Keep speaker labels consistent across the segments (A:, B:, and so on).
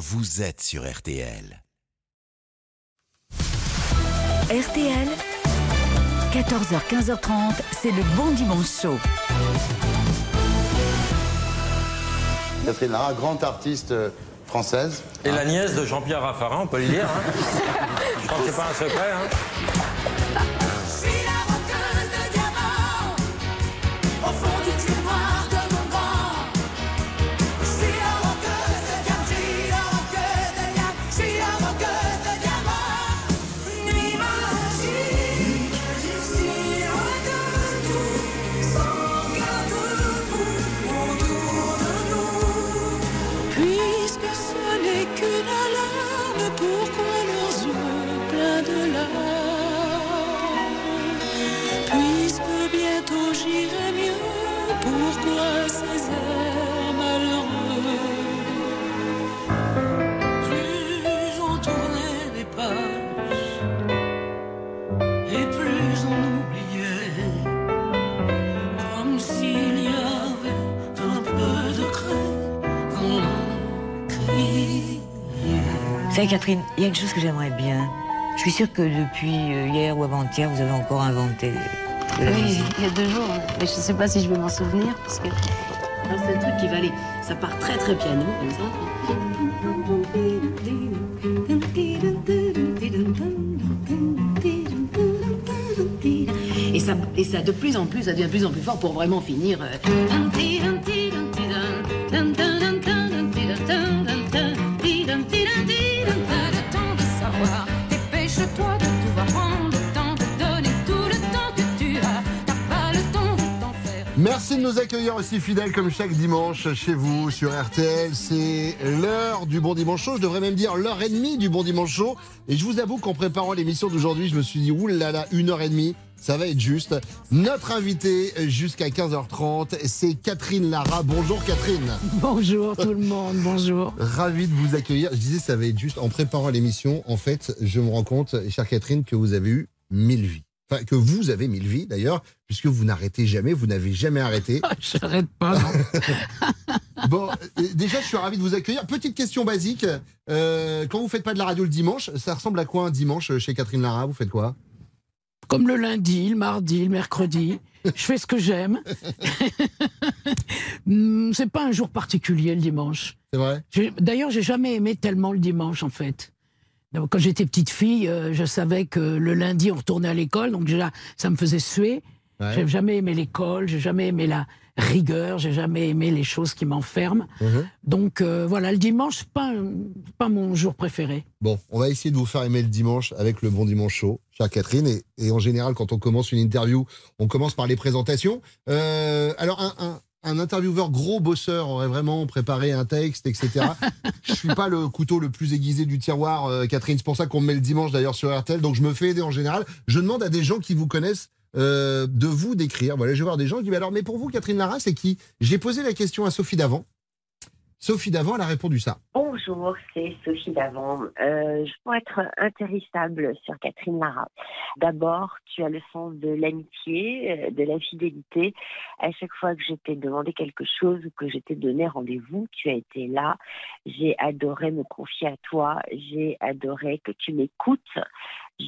A: vous êtes sur RTL.
B: RTL, 14h-15h30, c'est le bon dimanche chaud.
C: Catherine Lara, grande artiste euh, française.
D: Et la nièce de Jean-Pierre Raffarin, on peut le dire. Hein Je crois que c'est pas un secret. Hein
E: Vous savez, Catherine, il y a une chose que j'aimerais bien. Je suis sûre que depuis euh, hier ou avant-hier, vous avez encore inventé de la
F: Oui,
E: musique.
F: il y a deux jours, mais je sais pas si je vais m'en souvenir parce que c'est un truc qui va aller. Ça part très très piano comme ça. Et ça, et ça de plus en plus, ça devient de plus en plus fort pour vraiment finir. euh,
C: Merci de nous accueillir aussi fidèles comme chaque dimanche chez vous sur RTL. C'est l'heure du Bon Dimanche Show. Je devrais même dire l'heure et demie du Bon Dimanche Show. Et je vous avoue qu'en préparant l'émission d'aujourd'hui, je me suis dit, oulala, une heure et demie. Ça va être juste. Notre invité jusqu'à 15h30, c'est Catherine Lara. Bonjour Catherine.
G: Bonjour tout le monde, bonjour.
C: Ravi de vous accueillir. Je disais, ça va être juste. En préparant l'émission, en fait, je me rends compte, chère Catherine, que vous avez eu mille vies. Enfin, que vous avez mille vies d'ailleurs, puisque vous n'arrêtez jamais, vous n'avez jamais arrêté.
G: J'arrête pas. non.
C: Bon, euh, déjà, je suis ravi de vous accueillir. Petite question basique. Euh, quand vous faites pas de la radio le dimanche, ça ressemble à quoi un dimanche chez Catherine Lara? Vous faites quoi?
G: Comme le lundi, le mardi, le mercredi, je fais ce que j'aime. Hmm, C'est pas un jour particulier le dimanche.
C: C'est vrai?
G: D'ailleurs, j'ai jamais aimé tellement le dimanche en fait. Quand j'étais petite fille, euh, je savais que le lundi on retournait à l'école, donc déjà ça me faisait suer.
C: Ouais.
G: J'ai jamais aimé l'école, j'ai jamais aimé la rigueur, j'ai jamais aimé les choses qui m'enferment.
C: Mhm.
G: Donc euh, voilà, le dimanche c'est pas pas mon jour préféré.
C: Bon, on va essayer de vous faire aimer le dimanche avec le Bon Dimanche Show, chère Catherine. Et, et en général, quand on commence une interview, on commence par les présentations. Euh, alors, un, un- un intervieweur gros bosseur aurait vraiment préparé un texte, etc. je suis pas le couteau le plus aiguisé du tiroir, euh, Catherine. C'est pour ça qu'on me met le dimanche d'ailleurs sur RTL. Donc, je me fais aider en général. Je demande à des gens qui vous connaissent euh, de vous décrire. Voilà, je vais voir des gens qui disent alors, mais pour vous, Catherine Lara, c'est qui? J'ai posé la question à Sophie Davant. Sophie Davant, elle a répondu ça.
H: Bonjour, c'est Sophie Davant. Euh, je peux être intéressable sur Catherine Lara. D'abord, tu as le sens de l'amitié, euh, de la fidélité. À chaque fois que je t'ai demandé quelque chose ou que je t'ai donné rendez-vous, tu as été là. J'ai adoré me confier à toi. J'ai adoré que tu m'écoutes.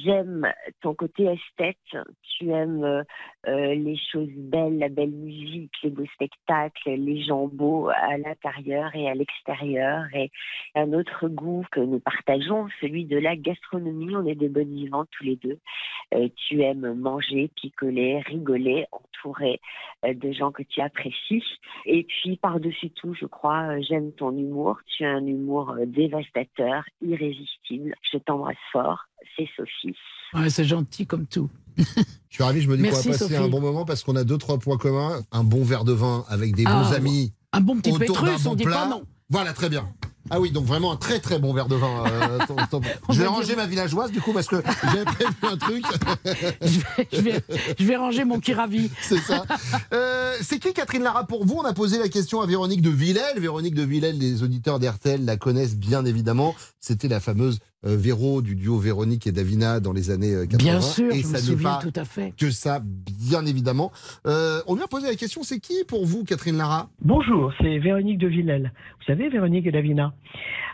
H: J'aime ton côté esthète. Tu aimes euh, euh, les choses belles, la belle musique, les beaux spectacles, les gens beaux à l'intérieur et à l'extérieur. Et un autre goût que nous partageons, celui de la gastronomie. On est des bonnes vivantes tous les deux. Euh, tu aimes manger, picoler, rigoler, entouré de gens que tu apprécies. Et puis, par-dessus tout, je crois, j'aime ton humour. Tu as un humour dévastateur, irrésistible. Je t'embrasse fort. C'est Sophie.
G: Ouais, c'est gentil comme tout.
C: Je suis ravi, je me dis qu'on va passer
G: Sophie.
C: un bon moment parce qu'on a deux, trois points communs. Un bon verre de vin avec des
G: Ah,
C: bons
G: bon.
C: amis.
G: Un bon petit pétrus,
C: bon
G: on dit
C: plat.
G: pas non.
C: Voilà, très bien. Ah oui, donc vraiment un très très bon verre de vin. euh, ton- ton-
G: On
C: Je vais
G: va
C: ranger
G: dire-
C: ma villageoise du coup parce que j'ai prévu un truc.
G: je, vais, je vais- je vais ranger mon kiravi.
C: C'est ça. Euh, c'est qui Catherine Lara pour vous? On a posé la question à Véronique de Villèle. Véronique de Villèle, les auditeurs d'RTL la connaissent bien évidemment. C'était la fameuse Véro du duo Véronique et Davina dans les années euh, 80.
G: Bien sûr,
C: et
G: je me
C: ça n'est
G: souviens
C: pas
G: tout à fait.
C: que ça, bien évidemment. Euh, on lui a posé la question, c'est qui pour vous, Catherine Lara?
I: Bonjour, c'est Véronique de Villèle. Vous savez, Véronique et Davina?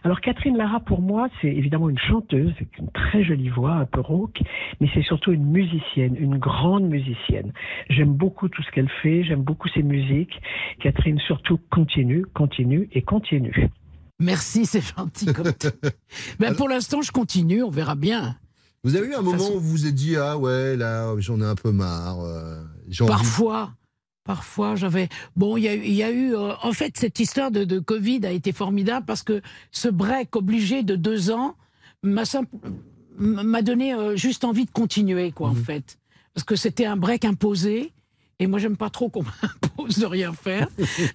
I: Alors, Catherine Lara, pour moi, c'est évidemment une chanteuse, avec une très jolie voix, un peu rauque, mais c'est surtout une musicienne, une grande musicienne. J'aime beaucoup tout ce qu'elle fait, j'aime beaucoup ses musiques. Catherine, surtout, continue, continue et continue.
G: Merci, c'est gentil comme. Ben, pour l'instant, je continue, on verra bien.
C: Vous avez eu un moment
G: façon-
C: où vous vous êtes dit, ah ouais, là, j'en ai un peu marre. euh, envie-
G: Parfois, parfois, j'avais. Bon, il y a, eu- il y a eu. euh, en fait, cette histoire de, de Covid a été formidable parce que ce break obligé de deux ans m'a simple- donné euh, juste envie de continuer, quoi, en fait. Parce que c'était un break imposé. Et moi, j'aime pas trop qu'on m'impose de rien faire.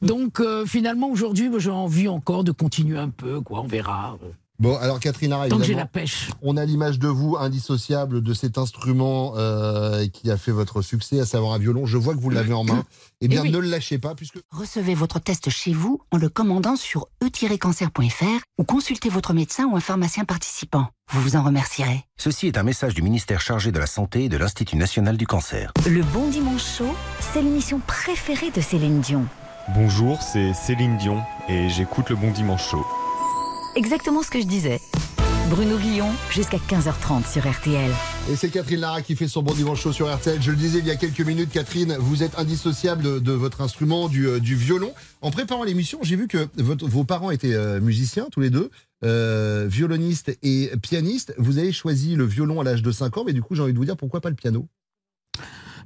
G: Donc, euh, finalement, aujourd'hui, j'ai envie encore de continuer un peu, quoi. On verra.
C: Bon, alors Catherine Lara,
G: Tant que j'ai la pêche.
C: on a l'image de vous indissociable de cet instrument euh, qui a fait votre succès, à savoir un violon. Je vois que vous l'avez en main. Eh bien,
G: oui.
C: ne le lâchez pas, puisque
J: Recevez votre test chez vous en le commandant sur e-cancer.fr ou consultez votre médecin ou un pharmacien participant. Vous vous en remercierez.
A: Ceci est un message du ministère chargé de la Santé et de l'Institut national du cancer.
B: Le Bon Dimanche Show, c'est l'émission préférée de Céline Dion.
K: Bonjour, c'est Céline Dion et j'écoute le Bon Dimanche Show.
B: Exactement ce que je disais. Bruno Guillon, jusqu'à 15h30 sur RTL.
C: Et c'est Catherine Lara qui fait son bon dimanche chaud sur RTL. Je le disais il y a quelques minutes, Catherine, vous êtes indissociable de, votre instrument, du, euh, violon. En préparant l'émission, j'ai vu que vos parents étaient euh, musiciens, tous les deux, euh, violonistes et pianistes. Vous avez choisi le violon à l'âge de 5 ans, mais du coup, j'ai envie de vous dire pourquoi pas le piano?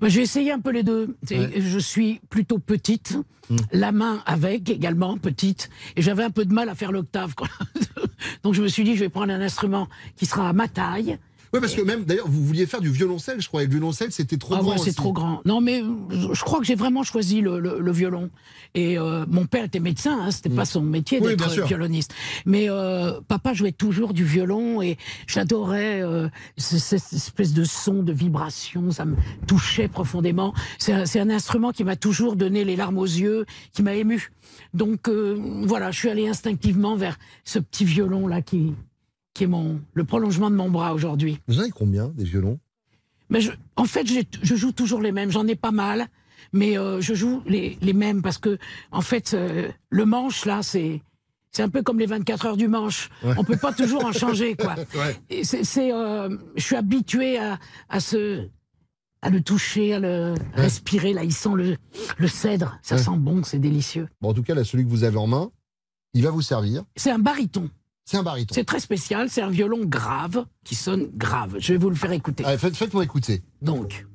G: Bah, J'ai essayé un peu les deux.
C: Ouais.
G: Je suis plutôt petite,
C: Mm.
G: la main avec également petite, et j'avais un peu de mal à faire l'octave. Donc je me suis dit, je vais prendre un instrument qui sera à ma taille.
C: Oui, parce que même, d'ailleurs, vous vouliez faire du violoncelle, je crois, et le violoncelle, c'était trop
G: Ah
C: grand.
G: ouais, c'est trop grand. Non, mais je crois que j'ai vraiment choisi le, le- le violon. Et euh, mon père était médecin, hein, c'était pas son métier
C: Mm. Oui,
G: d'être violoniste. Mais euh, papa jouait toujours du violon et j'adorais euh, ce- cette espèce de son, de vibration, ça me touchait profondément. C'est un, c'est un instrument qui m'a toujours donné les larmes aux yeux, qui m'a ému. Donc euh, voilà, je suis allée instinctivement vers ce petit violon là qui, qui est mon, le prolongement de mon bras aujourd'hui.
C: Vous en avez combien, des violons?
G: Mais je, en fait, je joue toujours les mêmes. J'en ai pas mal, mais euh, je joue les, les mêmes parce que, en fait, euh, le manche là, c'est c'est un peu comme les 24 heures du manche.
C: Ouais.
G: On peut pas toujours en changer, quoi.
C: Ouais.
G: C'est, euh, je suis habitué à, à ce à le toucher, à le respirer. Là, il sent le, le cèdre. Ça
C: Ouais.
G: sent bon, c'est délicieux.
C: Bon, en tout cas, là, celui que vous avez en main, il va vous servir.
G: C'est un baryton.
C: C'est un baryton.
G: C'est très spécial. C'est un violon grave qui sonne grave. Je vais vous le faire écouter.
C: Allez, faites- faites-moi écouter.
G: Donc.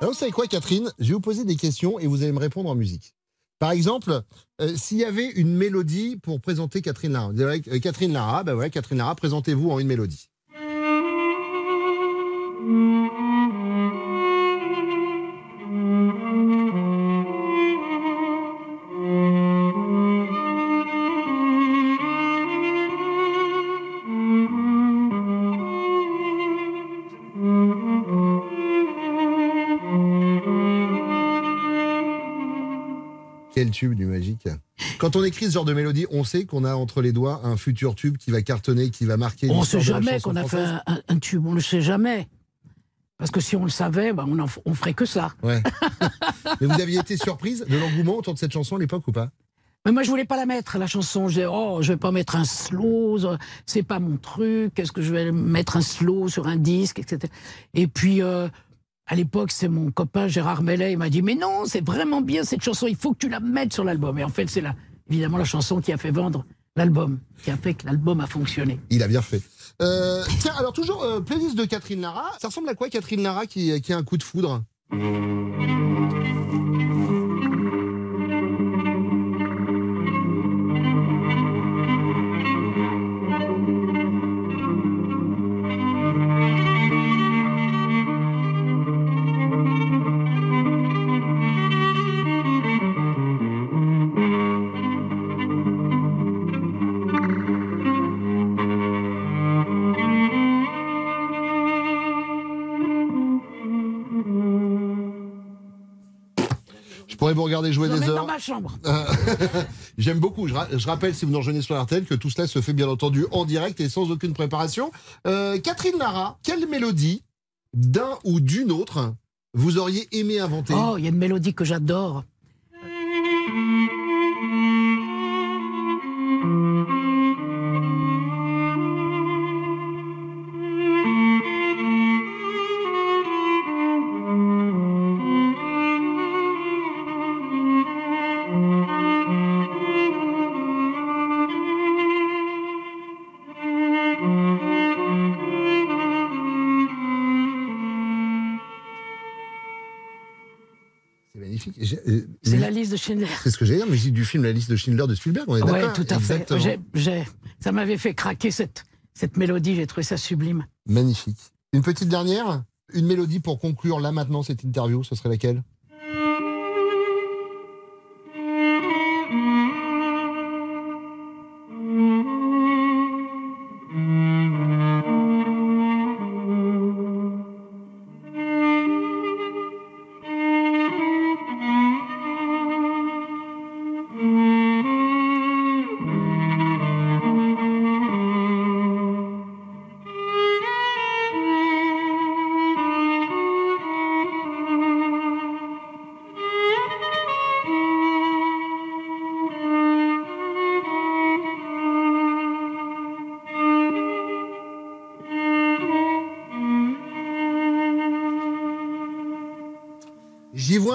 C: Alors, vous savez quoi, Catherine? Je vais vous poser des questions et vous allez me répondre en musique. Par exemple, euh, s'il y avait une mélodie pour présenter Catherine Lara. Euh, Catherine Lara, ben ouais, Catherine Lara, présentez-vous en une mélodie. Quand on écrit ce genre de mélodie, on sait qu'on a entre les doigts un futur tube qui va cartonner, qui va marquer
G: On ne sait jamais qu'on a fait un, tube, on ne le sait jamais. Parce que si on le savait, ben, on, en, on ferait que ça.
C: Ouais. Mais vous aviez été surprise de l'engouement autour de cette chanson à l'époque ou pas?
G: Mais moi, je voulais pas la mettre, la chanson. Je disais, oh, je vais pas mettre un slow, c'est pas mon truc. Est-ce que je vais mettre un slow sur un disque, etc. Et puis, euh, à l'époque, c'est mon copain Gérard Mellet, il m'a dit, mais non, c'est vraiment bien cette chanson, il faut que tu la mettes sur l'album. Et en fait, c'est la, évidemment la chanson qui a fait vendre l'album, qui a fait que l'album a fonctionné.
C: Il a bien fait. Euh, tiens, alors toujours euh, playlist de Catherine Lara. Ça ressemble à quoi Catherine Lara qui, qui a un coup de foudre? Jouer
G: Je
C: des heures.
G: dans ma chambre.
C: Euh, J'aime beaucoup. Je, ra- je rappelle, si vous nous rejoignez sur RTL, que tout cela se fait bien entendu en direct et sans aucune préparation. Euh, Catherine Lara, quelle mélodie d'un ou d'une autre vous auriez aimé inventer?
G: Oh, il y a une mélodie que j'adore. Schindler.
C: C'est ce que j'ai dire, musique du film La liste de Schindler de Spielberg, on est
G: Oui,
C: d'accord
G: tout à fait.
C: Exactement.
G: J'ai- j'ai- ça m'avait fait craquer cette, cette mélodie, j'ai trouvé ça sublime.
C: Magnifique. Une petite dernière Une mélodie pour conclure là maintenant cette interview, ce serait laquelle?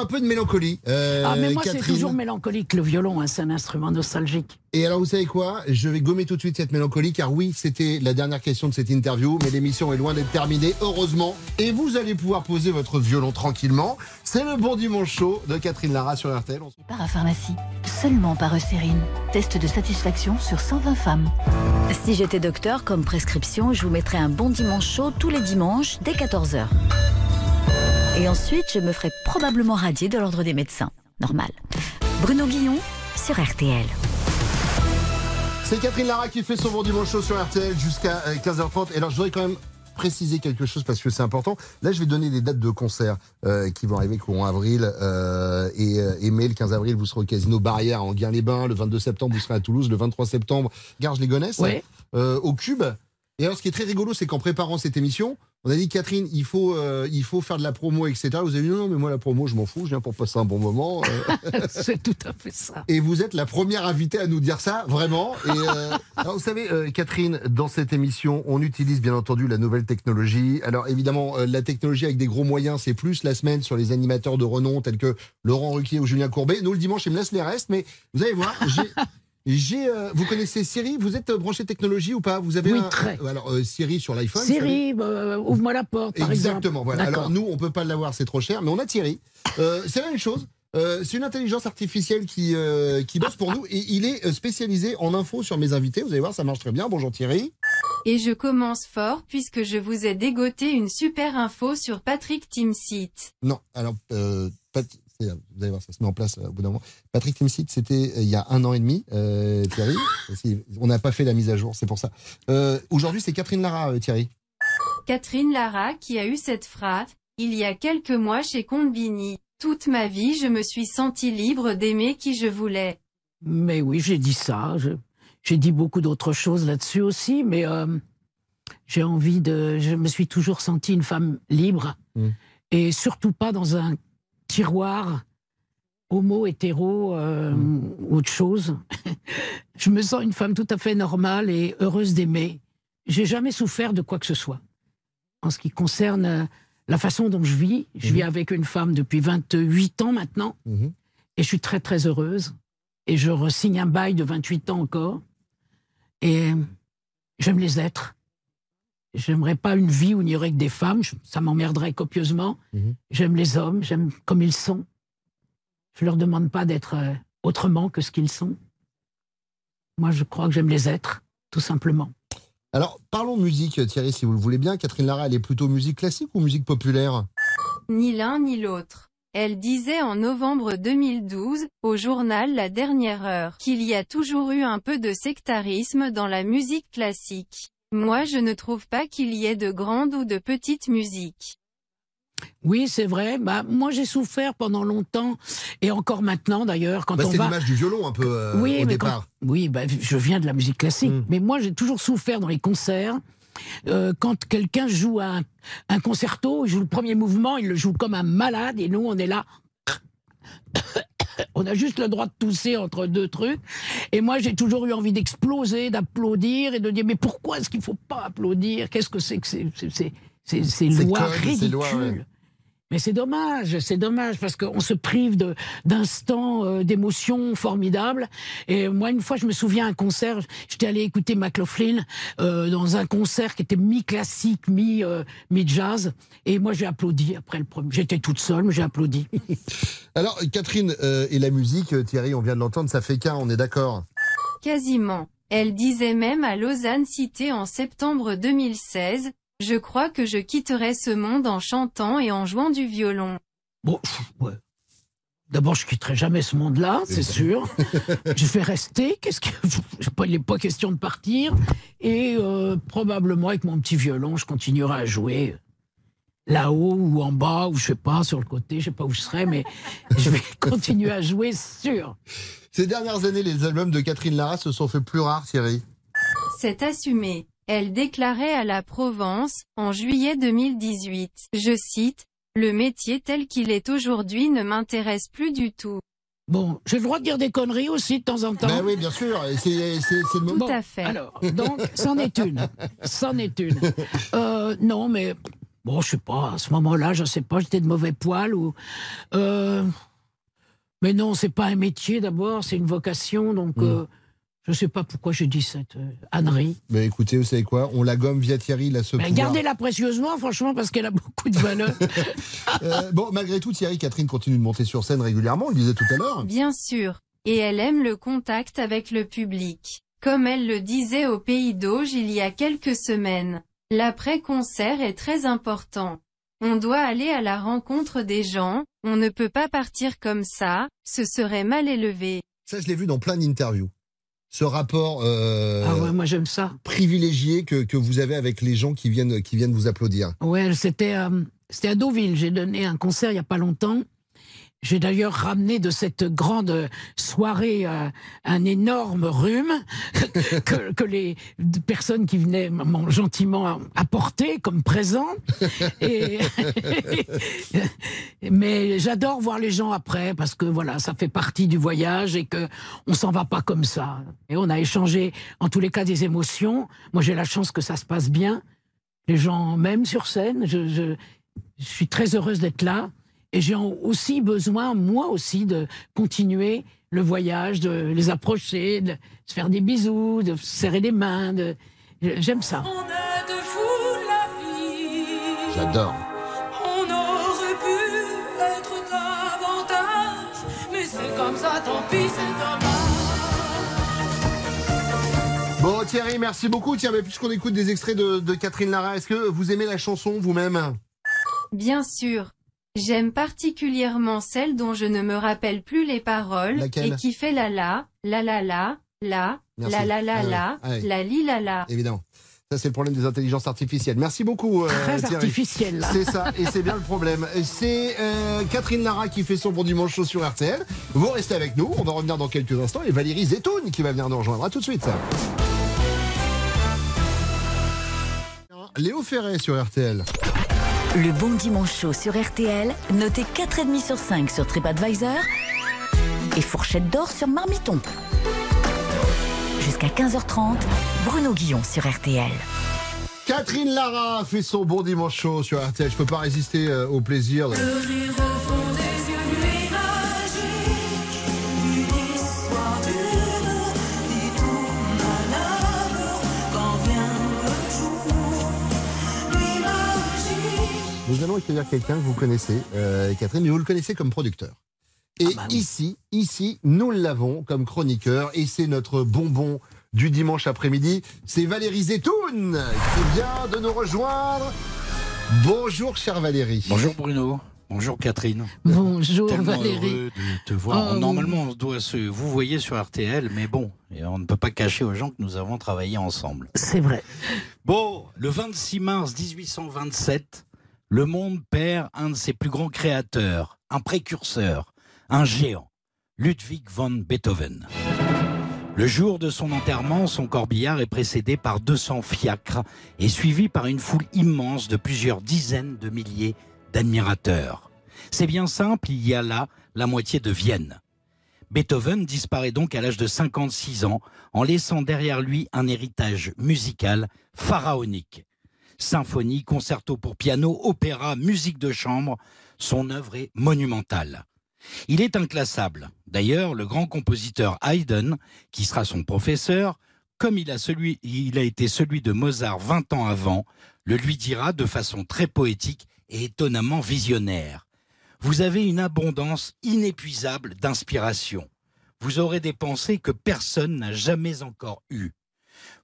C: Un peu de mélancolie. euh,
G: ah, mais moi, c'est toujours mélancolique, le violon, hein, c'est un instrument nostalgique.
C: Et alors, vous savez quoi? Je vais gommer tout de suite cette mélancolie, car oui, c'était la dernière question de cette interview, mais l'émission est loin d'être terminée, heureusement. Et vous allez pouvoir poser votre violon tranquillement. C'est le bon dimanche chaud de Catherine Lara sur RTL. On se-
J: Parapharmacie, seulement par Eucérine. Test de satisfaction sur 120 femmes.
B: Si j'étais docteur, comme prescription, je vous mettrais un bon dimanche chaud tous les dimanches dès 14h. Et ensuite, je me ferais probablement radier de l'ordre des médecins. Normal. Bruno Guillon sur RTL.
C: C'est Catherine Lara qui fait son bon dimanche chaud sur RTL jusqu'à euh, 15h30. Et alors, je voudrais quand même préciser quelque chose parce que c'est important. Là, je vais donner des dates de concerts euh, qui vont arriver courant avril euh, et, euh, et mai. Le 15 avril, vous serez au Casino Barrière en Guin-les-Bains. Le 22 septembre, vous serez à Toulouse. Le 23 septembre, Garges-les-Gonesse.
G: Ouais.
C: euh, au Cube. Et alors, ce qui est très rigolo, c'est qu'en préparant cette émission, on a dit Catherine, il faut, euh, il faut faire de la promo, etc. Vous avez dit non, non, mais moi la promo, je m'en fous, je viens pour passer un bon moment. euh.
G: c'est tout à fait ça.
C: Et vous êtes la première invitée à nous dire ça, vraiment. Et euh, alors, vous savez, euh, Catherine, dans cette émission, on utilise bien entendu la nouvelle technologie. Alors évidemment, la technologie avec des gros moyens, c'est plus la semaine sur les animateurs de renom tels que Laurent Ruquier ou Julien Courbet. Nous, le dimanche, ils me laissent les restes, mais vous allez voir, j'ai... J'ai, euh, vous connaissez Siri? Vous êtes euh, branché technologie ou pas? Vous avez
G: Oui,
C: un,
G: très.
C: euh, alors euh, Siri sur l'iPhone.
G: Siri, bah, ouvre-moi la porte, par
C: Exactement.
G: exemple.
C: Voilà.
G: D'accord.
C: Alors nous, on peut pas l'avoir, c'est trop cher, mais on a Thierry. Euh, c'est la même chose. Euh, c'est une intelligence artificielle qui euh, qui bosse pour nous et il est spécialisé en infos sur mes invités. Vous allez voir, ça marche très bien. Bonjour Thierry.
L: Et je commence fort puisque je vous ai dégoté une super info sur Patrick Timsit.
C: Non, alors euh, Pat- vous allez voir, ça se met en place euh, au bout d'un moment. Patrick Timsit, c'était euh, il y a un an et demi. Euh, Thierry, Si, on n'a pas fait la mise à jour, c'est pour ça. Euh, Aujourd'hui, c'est Catherine Lara, euh, Thierry.
L: Catherine Lara qui a eu cette phrase, il y a quelques mois chez Combini. Toute ma vie je me suis sentie libre d'aimer qui je voulais.
G: Mais oui, j'ai dit ça. Je- J'ai dit beaucoup d'autres choses là-dessus aussi, mais euh, j'ai envie de. Je me suis toujours sentie une femme libre
C: Mm.
G: et surtout pas dans un tiroir homo, hétéro, euh, autre chose. je me sens une femme tout à fait normale et heureuse d'aimer. J'ai jamais souffert de quoi que ce soit. En ce qui concerne euh, la façon dont je vis, je vis avec une femme depuis 28 ans maintenant.
C: Mhm.
G: Et je suis très très heureuse. Et je resigne un bail de 28 ans encore. Et j'aime les êtres. J'aimerais pas une vie où il n'y aurait que des femmes. je- ça m'emmerderait copieusement.
C: Mhm.
G: J'aime les hommes, j'aime comme ils sont. Je leur demande pas d'être euh, autrement que ce qu'ils sont. Moi, je crois que j'aime les êtres, tout simplement.
C: Alors parlons musique, Thierry, si vous le voulez bien. Catherine Lara, elle est plutôt musique classique ou musique populaire?
L: Ni l'un ni l'autre. Elle disait en novembre 2012, au journal La Dernière Heure, qu'il y a toujours eu un peu de sectarisme dans la musique classique. Moi je ne trouve pas qu'il y ait de grande ou de petite musique.
G: Oui, c'est vrai. Bah, moi, j'ai souffert pendant longtemps, et encore maintenant d'ailleurs, quand
C: Bah,
G: on va.
C: l'image du violon un peu euh,
G: oui,
C: au
G: mais quand-
C: départ.
G: oui, bah, je viens de la musique classique,
C: Mm.
G: mais moi, j'ai toujours souffert dans les concerts. euh, quand quelqu'un joue un, un concerto, il joue le premier mouvement, il le joue comme un malade, et nous, on est là. On a juste le droit de tousser entre deux trucs. Et moi, j'ai toujours eu envie d'exploser, d'applaudir et de dire mais pourquoi est-ce qu'il faut pas applaudir? Qu'est-ce que c'est que ces, lois ridicules? Mais c'est dommage, c'est dommage parce qu'on se prive de- d'instants euh, d'émotions formidables. Et moi, une fois, je me souviens un concert, j'étais allé écouter McLaughlin euh, dans un concert qui était mi-classique, mi, euh, mi-jazz. Et moi, j'ai applaudi après le premier. J'étais toute seule, mais j'ai applaudi.
C: Alors, Catherine euh, et la musique, Thierry, on vient de l'entendre, ça fait qu'un, on est d'accord.
L: Quasiment. Elle disait même à Lausanne Cité en septembre 2016, Je crois que je quitterai ce monde en chantant et en jouant du violon.
G: Bon, pff, ouais. D'abord, je quitterai jamais ce monde-là, c'est sûr. je vais rester. Qu'est-ce que il n'est pas question de partir. Et euh, probablement avec mon petit violon, je continuerai à jouer là-haut ou en bas ou je sais pas sur le côté, je sais pas où je serai, mais je vais continuer à jouer sûr.
C: Ces dernières années, les albums de Catherine Lara se sont fait plus rares, Thierry.
L: C'est assumé. Elle déclarait à la Provence, en juillet 2018, je cite, Le métier tel qu'il est aujourd'hui ne m'intéresse plus du tout.
G: Bon, j'ai le droit de dire des conneries aussi de temps en temps.
C: Ben oui, bien sûr, c'est le
L: Tout
C: moment.
L: à fait.
G: Alors, donc, c'en est une. C'en est une. Euh, non, mais bon, je sais pas, à ce moment-là, je sais pas, j'étais de mauvais poil ou. euh, mais non, c'est pas un métier d'abord, c'est une vocation, donc euh, je sais pas pourquoi j'ai dit cette euh, ânerie.
C: Mais écoutez, vous savez quoi? On la gomme via Thierry, a ce
G: gardez-la précieusement, franchement, parce qu'elle a beaucoup de valeur.
C: Euh, bon, malgré tout, Thierry, Catherine continue de monter sur scène régulièrement, on le disait tout à l'heure.
L: Bien sûr. Et elle aime le contact avec le public. Comme elle le disait au Pays d'Auge il y a quelques semaines. L'après-concert est très important. On doit aller à la rencontre des gens, on ne peut pas partir comme ça, ce serait mal élevé.
C: Ça, je l'ai vu dans plein d'interviews. Ce rapport euh,
G: ah ouais, moi j'aime ça.
C: privilégié que, que vous avez avec les gens qui viennent, qui viennent vous applaudir.
G: Ouais, c'était euh, c'était à Deauville. J'ai donné un concert il y a pas longtemps. J'ai d'ailleurs ramené de cette grande soirée euh, un énorme rhume que, les personnes qui venaient m'ont gentiment apporté comme présent. Mais j'adore voir les gens après parce que voilà, ça fait partie du voyage et que on s'en va pas comme ça. Et on a échangé en tous les cas des émotions. Moi, j'ai la chance que ça se passe bien. Les gens m'aiment sur scène. Je suis très heureuse d'être là. Et j'ai aussi besoin, moi aussi, de continuer le voyage, de les approcher, de se faire des bisous, de se serrer les mains. de- J'aime ça.
M: On est de fou de la vie.
C: J'adore.
M: On aurait pu être davantage, mais c'est comme ça, tant pis, c'est dommage.
C: Bon, Thierry, merci beaucoup. Tiens, mais puisqu'on écoute des extraits de, de Catherine Lara, est-ce que vous aimez la chanson vous-même?
L: Bien sûr. J'aime particulièrement celle dont je ne me rappelle plus les paroles,
C: Laquelle?
L: et qui fait la la, la la la, la,
C: Merci.
L: la la la
C: Ah ouais,
L: la,
C: ah ouais.
L: la li la la.
C: Évidemment. Ça, c'est le problème des intelligences artificielles. Merci beaucoup, euh,
G: Très
C: Thierry.
G: artificiel, là.
C: C'est ça, et c'est bien le problème. C'est euh, Catherine Lara qui fait son bon dimanche chaud sur RTL. Vous restez avec nous, on va revenir dans quelques instants, et Valérie Zetoun qui va venir nous rejoindre. À tout de suite. Léo Ferret sur RTL.
B: Le bon dimanche chaud sur RTL, noté 4,5 sur 5 sur TripAdvisor et fourchette d'or sur Marmiton. Jusqu'à 15h30, Bruno Guillon sur RTL.
C: Catherine Lara fait son bon dimanche chaud sur RTL. Je peux pas résister euh, au plaisir. de- Nous allons accueillir quelqu'un que vous connaissez, euh, Catherine, mais vous le connaissez comme producteur. Et ici, ici, nous l'avons comme chroniqueur, et c'est notre bonbon du dimanche après-midi. C'est Valérie Zetoun qui vient de nous rejoindre. Bonjour, chère Valérie.
N: Bonjour Bruno. Bonjour Catherine.
G: Bonjour
N: Tellement
G: Valérie.
N: heureux de te voir.
G: Oh,
N: Normalement, on doit se vous voyez sur RTL, mais bon, et on ne peut pas cacher aux gens que nous avons travaillé ensemble.
G: C'est vrai.
N: Bon, le 26 mars 1827, Le monde perd un de ses plus grands créateurs, un précurseur, un géant, Ludwig van Beethoven. Le jour de son enterrement, son corbillard est précédé par 200 fiacres et suivi par une foule immense de plusieurs dizaines de milliers d'admirateurs. C'est bien simple, il y a là la moitié de Vienne. Beethoven disparaît donc à l'âge de 56 ans en laissant derrière lui un héritage musical pharaonique. Symphonie, concerto pour piano, opéra, musique de chambre, son œuvre est monumentale. Il est inclassable. D'ailleurs, le grand compositeur Haydn, qui sera son professeur, comme il a, il a été celui de Mozart 20 ans avant, le lui dira de façon très poétique et étonnamment visionnaire. Vous avez une abondance inépuisable d'inspiration. Vous aurez des pensées que personne n'a jamais encore eues.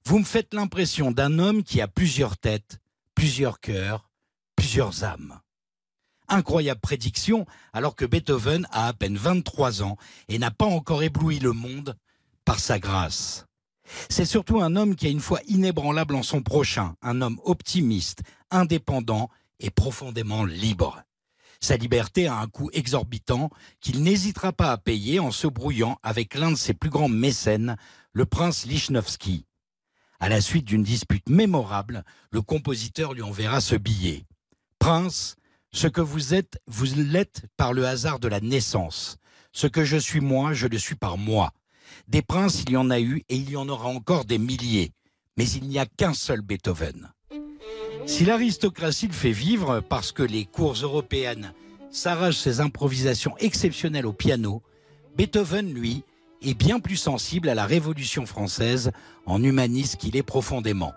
N: Vous me faites l'impression d'un homme qui a plusieurs têtes, plusieurs cœurs, plusieurs âmes. Incroyable prédiction, alors que Beethoven a à peine 23 ans et n'a pas encore ébloui le monde par sa grâce. C'est surtout un homme qui a une foi inébranlable en son prochain, un homme optimiste, indépendant et profondément libre. Sa liberté a un coût exorbitant qu'il n'hésitera pas à payer en se brouillant avec l'un de ses plus grands mécènes, le prince Lichnowsky. À la suite d'une dispute mémorable, le compositeur lui enverra ce billet. Prince, ce que vous êtes, vous l'êtes par le hasard de la naissance. Ce que je suis moi, je le suis par moi. Des princes, il y en a eu et il y en aura encore des milliers. Mais il n'y a qu'un seul Beethoven. Si l'aristocratie le fait vivre parce que les cours européennes s'arrachent ses improvisations exceptionnelles au piano, Beethoven, lui, est bien plus sensible à la Révolution française en humaniste qu'il est profondément.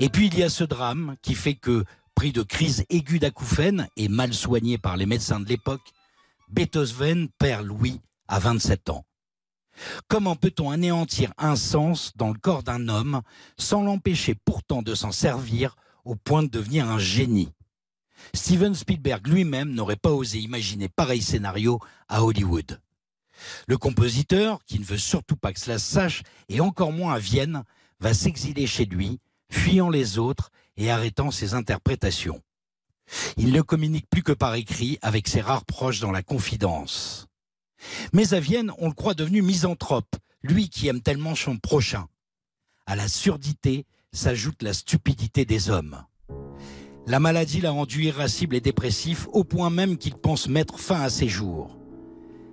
N: Et puis il y a ce drame qui fait que, pris de crise aiguë d'acouphènes et mal soigné par les médecins de l'époque, Beethoven perd Louis à 27 ans. Comment peut-on anéantir un sens dans le corps d'un homme sans l'empêcher pourtant de s'en servir au point de devenir un génie? Steven Spielberg lui-même n'aurait pas osé imaginer pareil scénario à Hollywood. Le compositeur, qui ne veut surtout pas que cela se sache, et encore moins à Vienne, va s'exiler chez lui, fuyant les autres et arrêtant ses interprétations. Il ne communique plus que par écrit avec ses rares proches dans la confidence. Mais à Vienne, on le croit devenu misanthrope, lui qui aime tellement son prochain. À la surdité s'ajoute la stupidité des hommes. La maladie l'a rendu irascible et dépressif au point même qu'il pense mettre fin à ses jours.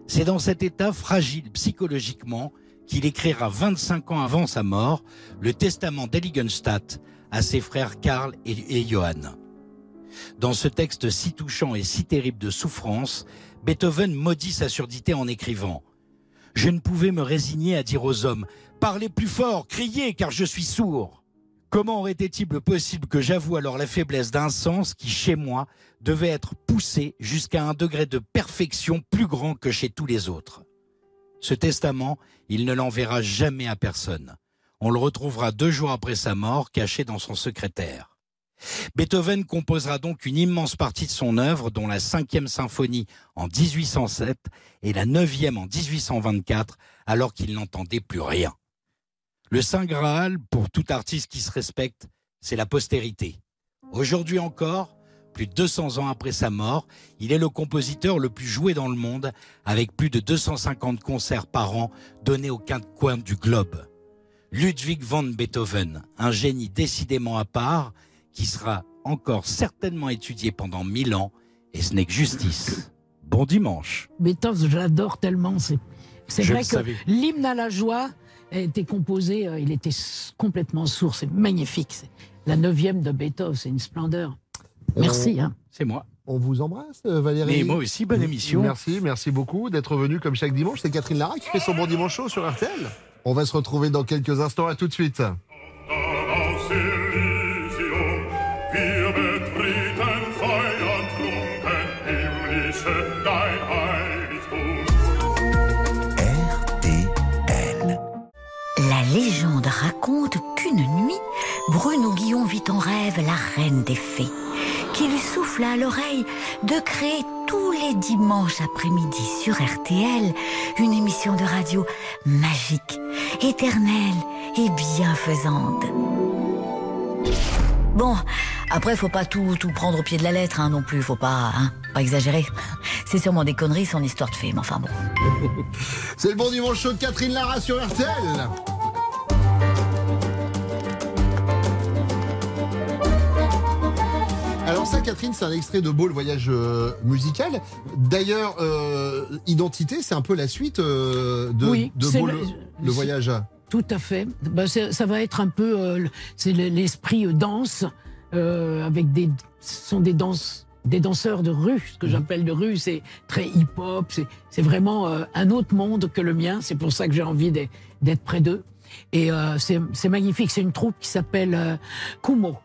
N: C'est dans cet état fragile psychologiquement qu'il écrira 25 ans avant sa mort le testament d'Eligenstadt à ses frères Karl et, et Johann. Dans ce texte si touchant et si terrible de souffrance, Beethoven maudit sa surdité en écrivant Je ne pouvais me résigner à dire aux hommes Parlez plus fort, criez, car je suis sourd. Comment aurait-il possible que j'avoue alors la faiblesse d'un sens qui, chez moi, devait être poussé jusqu'à un degré de perfection plus grand que chez tous les autres? Ce testament, il ne l'enverra jamais à personne. On le retrouvera deux jours après sa mort, caché dans son secrétaire. Beethoven composera donc une immense partie de son œuvre, dont la cinquième symphonie en 1807 et la neuvième en 1824, alors qu'il n'entendait plus rien. Le Saint Graal, pour tout artiste qui se respecte, c'est la postérité. Aujourd'hui encore, plus de 200 ans après sa mort, il est le compositeur le plus joué dans le monde, avec plus de 250 concerts par an donnés aux quatre coins du globe. Ludwig van Beethoven, un génie décidément à part, qui sera encore certainement étudié pendant mille ans, et ce n'est que justice. Bon dimanche.
G: Beethoven, j'adore tellement. C'est, vrai que l'hymne à la joie était composé, euh, il était complètement sourd. C'est magnifique. La neuvième de Beethoven, c'est une splendeur. Merci. hein.
N: C'est moi.
C: On vous embrasse, euh, Valérie.
N: Mais moi aussi, bonne émission.
C: Merci, merci beaucoup d'être venu comme chaque dimanche. C'est Catherine Lara qui fait son bon dimanche chaud sur RTL. On va se retrouver dans quelques instants. À tout de suite.
J: Qu'une nuit, Bruno Guillon vit en rêve la reine des fées, qui lui souffla à l'oreille de créer tous les dimanches après-midi sur RTL une émission de radio magique, éternelle et bienfaisante. Bon,
B: Après, faut pas tout, tout prendre au pied de la lettre hein, non plus, faut pas, hein, pas exagérer. C'est sûrement des conneries, son histoire de film, enfin bon.
C: C'est le bon dimanche chaud de Catherine Lara sur RTL. Catherine, c'est un extrait de Beau, le voyage euh, musical. D'ailleurs, euh, Identité, c'est un peu la suite euh, de,
G: Oui,
C: de
G: c'est
C: Beau,
G: le-
C: voyage.
G: Tout à fait. Ben, ça va être un peu, euh, c'est le- l'esprit danse avec des, ce sont des danses, des danseurs de rue, ce que j'appelle de rue, c'est très hip-hop, c'est, vraiment euh, un autre monde que le mien. C'est pour ça que j'ai envie d'être, près d'eux. Et euh, c'est, c'est magnifique. C'est une troupe qui s'appelle euh, Kumo,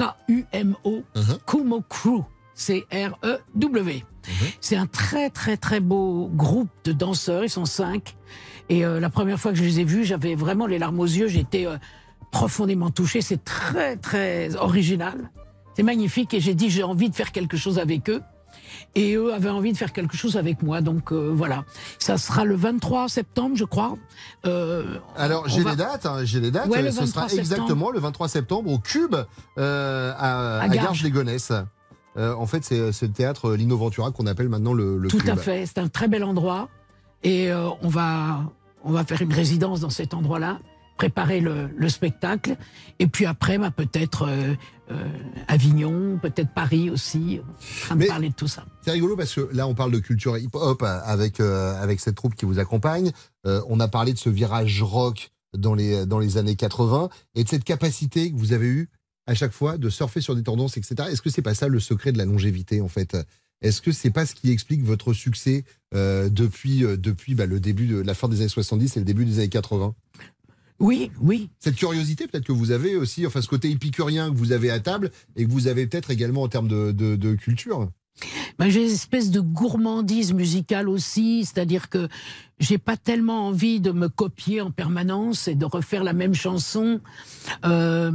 G: K-U-M-O, Kumo Crew, C-R-E-W. C'est un très très très beau groupe de danseurs, ils sont cinq. Et euh, la première fois que je les ai vus, j'avais vraiment les larmes aux yeux, j'étais euh, profondément touché. C'est très très original, c'est magnifique. Et j'ai dit j'ai envie de faire quelque chose avec eux. Et eux avaient envie de faire quelque chose avec moi. Donc euh, voilà, ça sera le 23 septembre, je crois. Euh,
C: Alors j'ai
G: va-
C: les dates, hein, j'ai les dates.
G: Ouais, le
C: Ce
G: 23
C: sera
G: septembre.
C: exactement le 23 septembre au Cube euh, à,
G: À
C: à
G: Garges.
C: Garges-les-Gonesse. Euh, en fait, c'est le théâtre Lino Ventura qu'on appelle maintenant le, le
G: Tout
C: Cube.
G: à fait, c'est un très bel endroit. Et on, va, on va faire une résidence dans cet endroit-là, préparer le, le spectacle. Et puis après, bah, peut-être euh, euh, Avignon, peut-être Paris aussi. De
C: Mais-
G: parler de tout ça.
C: C'est rigolo parce que là, on parle de culture hip-hop avec, euh, avec cette troupe qui vous accompagne. On a parlé de ce virage rock dans les, dans les années 80 et de cette capacité que vous avez eue à chaque fois de surfer sur des tendances, etc. Est-ce que c'est pas ça le secret de la longévité, en fait? Est-ce que c'est pas ce qui explique votre succès euh, depuis, euh, depuis bah, le début de la fin des années 70 et le début des années 80
G: Oui, oui.
C: Cette curiosité, peut-être que vous avez aussi, enfin, ce côté épicurien que vous avez à table et que vous avez peut-être également en termes de, de, de culture.
G: Ben, j'ai une espèce de gourmandise musicale aussi, c'est-à-dire que j'ai pas tellement envie de me copier en permanence et de refaire la même chanson euh,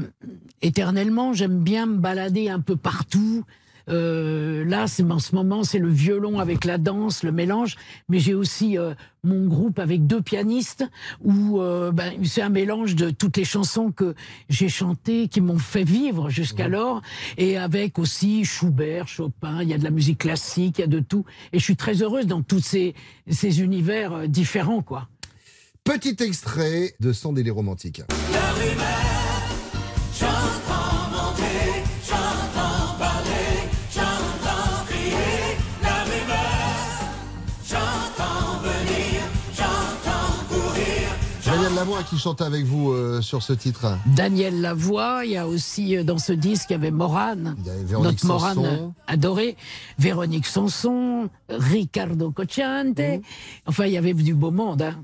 G: éternellement. J'aime bien me balader un peu partout. Euh, là, c'est en ce moment, c'est le violon avec la danse, le mélange. Mais j'ai aussi euh, mon groupe avec deux pianistes où euh, ben, c'est un mélange de toutes les chansons que j'ai chantées, qui m'ont fait vivre jusqu'alors, et avec aussi Schubert, Chopin. Il y a de la musique classique, il y a de tout. Et je suis très heureuse dans tous ces, ces univers euh, différents, quoi.
C: Petit extrait de Sans délai romantique.
M: La rumeur,
C: Lavoie qui chante avec vous euh, sur ce titre.
G: Daniel Lavoie, il y a aussi euh, dans ce disque, il y avait Morane,
C: Véronique
G: notre Morane adorée, Véronique Sanson, Ricardo Cocciante. Enfin, il y avait du beau monde. hein.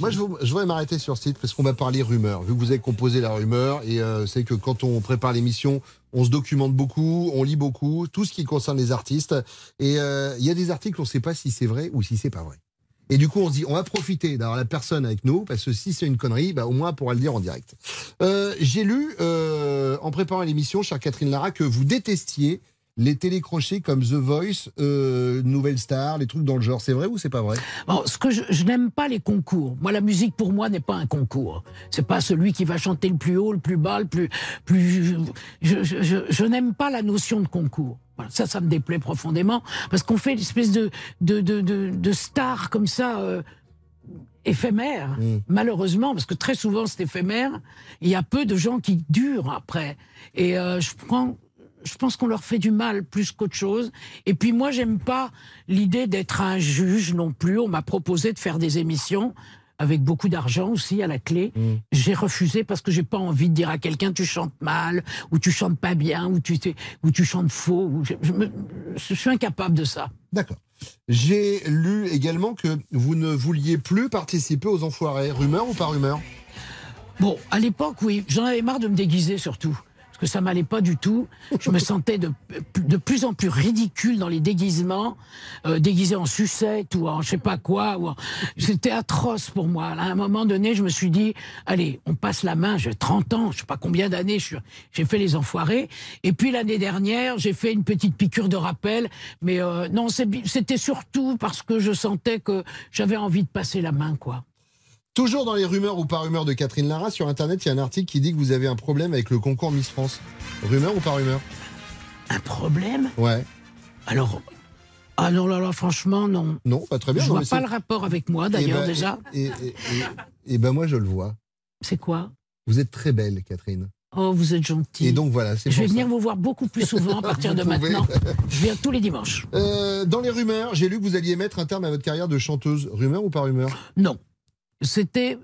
C: Moi, je, vous- je voudrais m'arrêter sur ce titre parce qu'on va parler rumeur. Vu que vous avez composé la rumeur, et euh, c'est que quand on prépare l'émission, on se documente beaucoup, on lit beaucoup, tout ce qui concerne les artistes. Et il y a des articles, on ne sait pas si c'est vrai ou si c'est pas vrai. Et du coup, on se dit, on va profiter d'avoir la personne avec nous, parce que si c'est une connerie, bah, au moins, on pourra le dire en direct. Euh, J'ai lu, euh, en préparant l'émission, chère Catherine Lara, que vous détestiez les télécrochés comme The Voice, euh, Nouvelle Star, les trucs dans le genre. C'est vrai ou c'est pas vrai?
G: Bon, ce que je, je n'aime pas les concours. Moi, la musique pour moi n'est pas un concours. C'est pas celui qui va chanter le plus haut, le plus bas, le plus plus. Je, je, je, je n'aime pas la notion de concours. Voilà, ça, ça me déplaît profondément parce qu'on fait une espèce de de de de, de star comme ça. euh, éphémère, malheureusement, parce que très souvent c'est éphémère. Il y a peu de gens qui durent après. Et euh, je prends je pense qu'on leur fait du mal plus qu'autre chose. Et puis moi, j'aime pas l'idée d'être un juge non plus. On m'a proposé de faire des émissions avec beaucoup d'argent aussi à la clé. J'ai refusé parce que j'ai pas envie de dire à quelqu'un tu chantes mal ou tu chantes pas bien ou tu t'es- ou tu chantes faux. Ou je, je me- je suis incapable de ça.
C: D'accord. J'ai lu également que vous ne vouliez plus participer aux enfoirés. Rumeur ou pas rumeur?
G: Bon, à l'époque, oui, j'en avais marre de me déguiser surtout. Parce que ça m'allait pas du tout. Je me sentais de, de plus en plus ridicule dans les déguisements, euh, déguisé en sucette ou en je sais pas quoi. C'était atroce pour moi. À un moment donné, je me suis dit, allez, on passe la main. J'ai 30 ans, je sais pas combien d'années, j'ai fait les enfoirés. Et puis l'année dernière, j'ai fait une petite piqûre de rappel. Mais euh, non, c'était surtout parce que je sentais que j'avais envie de passer la main, quoi.
C: Toujours dans les rumeurs ou pas rumeurs de Catherine Lara, sur Internet, il y a un article qui dit que vous avez un problème avec le concours Miss France. Rumeur ou pas rumeur?
G: Un problème?
C: Ouais.
G: Alors, ah non, là, là, franchement, non.
C: Non, pas très bien.
G: Je
C: non,
G: vois pas le rapport avec moi,
C: Eh
G: d'ailleurs,
C: ben,
G: déjà.
C: Et, et- et- et ben moi, je le vois.
G: C'est quoi?
C: Vous êtes très belle, Catherine.
G: Oh, vous êtes gentil.
C: Et donc voilà, c'est
G: Je vais
C: ça.
G: venir vous voir beaucoup plus souvent à partir de
C: pouvez.
G: maintenant. Je viens tous les dimanches.
C: Euh, dans les rumeurs, j'ai lu que vous alliez mettre un terme à votre carrière de chanteuse. Rumeur ou pas rumeur?
G: Non. C'était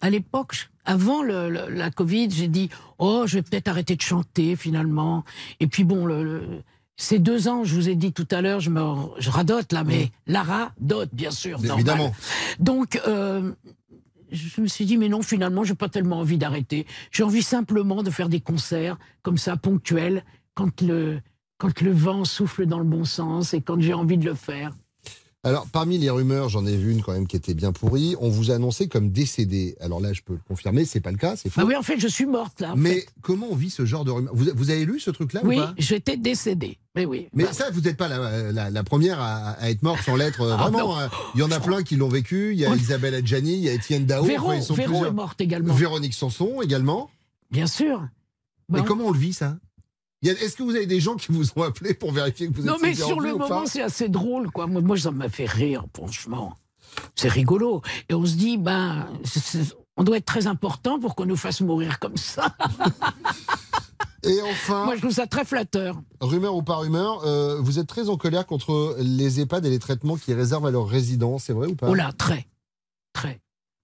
G: à l'époque, avant le- le- la Covid, j'ai dit Oh, je vais peut-être arrêter de chanter finalement. Et puis bon, le- le- ces deux ans, je vous ai dit tout à l'heure, je, me, je radote là, mais Lara dote, bien sûr.
C: Évidemment.
G: Donc, euh, je me suis dit, mais non, finalement, j'ai pas tellement envie d'arrêter. J'ai envie simplement de faire des concerts comme ça, ponctuels, quand le, quand le vent souffle dans le bon sens et quand j'ai envie de le faire.
C: Alors, parmi les rumeurs, j'en ai vu une quand même qui était bien pourrie. On vous a annoncé comme décédé. Alors là, je peux le confirmer, c'est pas le cas, c'est faux.
G: Ah oui, en fait, je suis morte là.
C: Mais
G: fait.
C: comment on vit ce genre de rumeurs vous, vous avez lu ce truc-là
G: oui, j'étais décédée. Mais oui.
C: Mais
G: Bah,
C: ça, vous n'êtes pas la, la- la première à, à être morte sans l'être. euh,
G: Ah
C: Vraiment, hein. il y en a plein qui l'ont vécu. Il y a
G: Oui.
C: Isabelle Adjani, il y a Étienne Dao.
G: Véro,
C: enfin, ils sont
G: Véro
C: plusieurs.
G: est morte également.
C: Véronique Sanson également.
G: Bien sûr.
C: Mais comment on le vit ça? Est-ce que vous avez des gens qui vous ont appelé pour vérifier que vous
G: Non,
C: êtes
G: mais
C: encore
G: sur le moment, c'est assez drôle, quoi. Moi, moi, ça m'a fait rire, franchement. C'est rigolo. Et on se dit, ben, on doit être très important pour qu'on nous fasse mourir comme ça.
C: Et enfin,
G: Moi, je trouve ça très flatteur.
C: rumeur ou pas rumeur, euh, vous êtes très en colère contre les EHPAD et les traitements qu'ils réservent à leurs résidents, c'est vrai ou pas?
G: Oh là, très, très.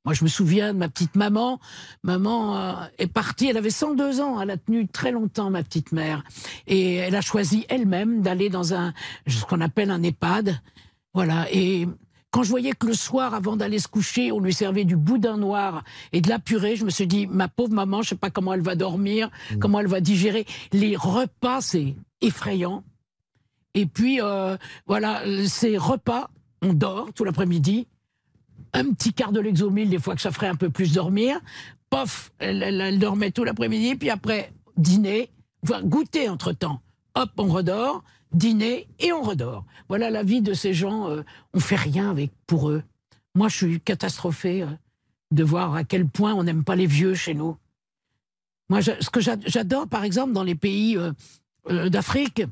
G: Moi, je me souviens de ma petite maman. Maman euh, est partie, elle avait 102 ans, elle a tenu très longtemps, ma petite mère. Et elle a choisi elle-même d'aller dans un, ce qu'on appelle un EHPAD. Voilà. Et quand je voyais que le soir, avant d'aller se coucher, on lui servait du boudin noir et de la purée, je me suis dit, ma pauvre maman, je sais pas comment elle va dormir, comment elle va digérer. Les repas, c'est effrayant. Et puis, euh, voilà, ces repas, on dort tout l'après-midi. Un petit quart de l'exomile, des fois que ça ferait un peu plus dormir. Pof, elle, dormait tout l'après-midi. Puis après, dîner, voire goûter entre-temps. Hop, on redort, dîner et on redort. Voilà la vie de ces gens. euh, on fait rien avec pour eux. Moi, je suis catastrophée euh, de voir à quel point on n'aime pas les vieux chez nous. Moi, ce que j'a- j'adore, par exemple, dans les pays euh, euh, d'Afrique,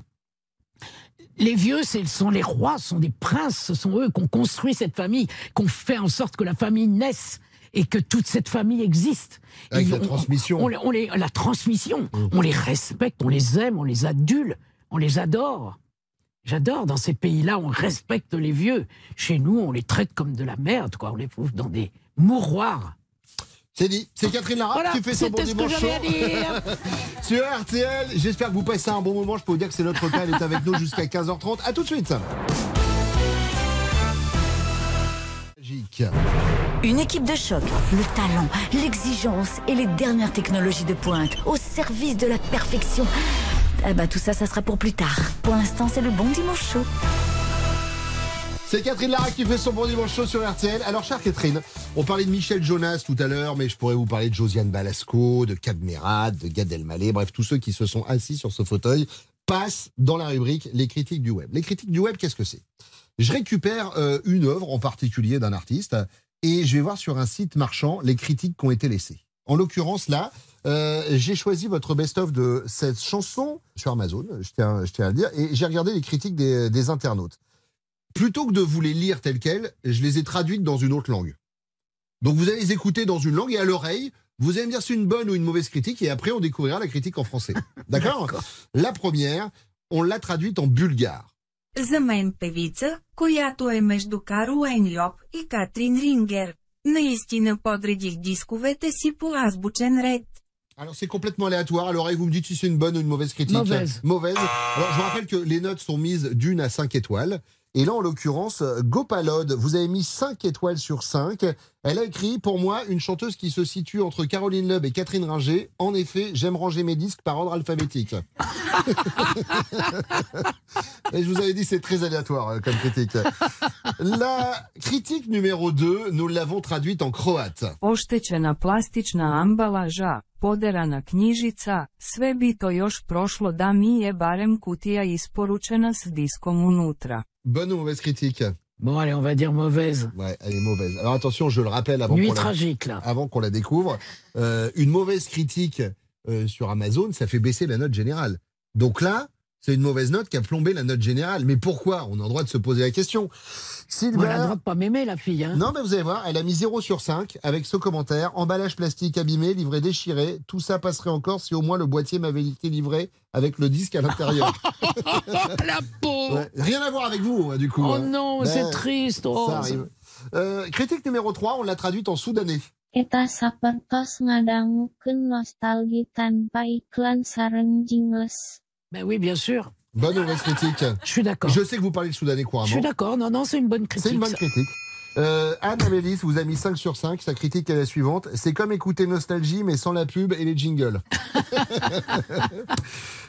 G: les vieux, ce sont les rois, ce sont des princes, ce sont eux qui ont construit cette famille, qui ont fait en sorte que la famille naisse et que toute cette famille existe.
C: Avec
G: Et
C: la
G: on-
C: transmission.
G: on les- on les- la transmission.
C: Mmh.
G: On les respecte, on les aime, on les adule, on les adore. J'adore dans ces pays-là, on respecte les vieux. Chez nous, on les traite comme de la merde, quoi. On les fout dans des mouroirs.
C: C'est dit, c'est Catherine Lara
G: Voilà,
C: qui fait son bon dimanche sur RTL. J'espère que vous passez un bon moment. Je peux vous dire que c'est notre cas. Elle est avec nous jusqu'à 15h30. À tout de suite. Magique.
J: Une équipe de choc, le talent, l'exigence et les dernières technologies de pointe au service de la perfection. Ah bah tout ça, ça sera pour plus tard. Pour l'instant, c'est le bon dimanche chaud.
C: C'est Catherine Lara qui fait son bon dimanche chaud sur RTL. Alors, chère Catherine, on parlait de Michel Jonas tout à l'heure, mais je pourrais vous parler de Josiane Balasco, de Cadmerade, de Gad Elmaleh, bref, tous ceux qui se sont assis sur ce fauteuil passent dans la rubrique Les critiques du web. Les critiques du web, qu'est-ce que c'est? Je récupère euh, une œuvre en particulier d'un artiste et je vais voir sur un site marchand les critiques qui ont été laissées. En l'occurrence, là, euh, j'ai choisi votre best-of de cette chanson sur Amazon, je tiens, à le dire, et j'ai regardé les critiques des internautes plutôt que de vous les lire telles quelles, je les ai traduites dans une autre langue. Donc vous allez les écouter dans une langue et à l'oreille, vous allez me dire si c'est une bonne ou une mauvaise critique et après on découvrira la critique en français. D'accord La première, on l'a traduite en bulgare.
O: За мен певица, която е между Каролайн Йоп и Катрин Рингер. Наистина подредих дисковете си по азбучен ред.
C: Alors c'est complètement aléatoire. À l'oreille, vous me dites si c'est une bonne ou une mauvaise critique.
G: Mauvaise.
C: Mauvaise. Alors je vous rappelle que les notes sont mises d'une à cinq étoiles. Et là, en l'occurrence, Gopalod, vous avez mis 5 étoiles sur 5. Elle a écrit, pour moi, une chanteuse qui se situe entre Caroline Loeb et Catherine Ringer. En effet, j'aime ranger mes disques par ordre alphabétique. et je vous avais dit, c'est très aléatoire euh, comme critique. La critique numéro 2, nous l'avons traduite en croate.
P: Oštećena plastična ambalaža, poderana knjižica, sve bi to još prošlo da mi je barem kutija isporučena s diskom unutra.
C: Bonne ou mauvaise critique
G: Bon, allez, on va dire mauvaise.
C: Ouais, elle est mauvaise. Alors attention, je le rappelle avant qu'on la,
G: tragique, là.
C: avant qu'on la découvre. euh, une mauvaise critique euh, sur Amazon, ça fait baisser la note générale. Donc là, c'est une mauvaise note qui a plombé la note générale. Mais pourquoi? On a le droit de se poser la question.
G: Elle a le droit de pas m'aimer, la fille. Hein.
C: non, mais vous allez voir, elle a mis 0 sur 5 avec ce commentaire. Emballage plastique abîmé, livré déchiré. Tout ça passerait encore si au moins le boîtier m'avait été livré avec le disque à l'intérieur.
G: la
C: Ouais, Rien à voir avec vous, hein, du coup.
G: Oh
C: hein.
G: non,
C: Ben,
G: c'est triste. oh,
C: ça arrive. Euh, critique numéro 3, on l'a traduite en soudanais.
Q: Eta sapertos ngadangukeun nostalgi tanpa iklan sareng jingles.
G: Ben oui, bien sûr.
C: Bonne ou mauvaise critique
G: Je suis d'accord.
C: Je sais que vous parlez le soudanais couramment.
G: Je suis d'accord. Non, non, c'est une bonne critique.
C: C'est une bonne
G: ça.
C: Euh, Anne Amélis vous a mis 5 sur 5. Sa critique est la suivante. C'est comme écouter Nostalgie, mais sans la pub et les jingles.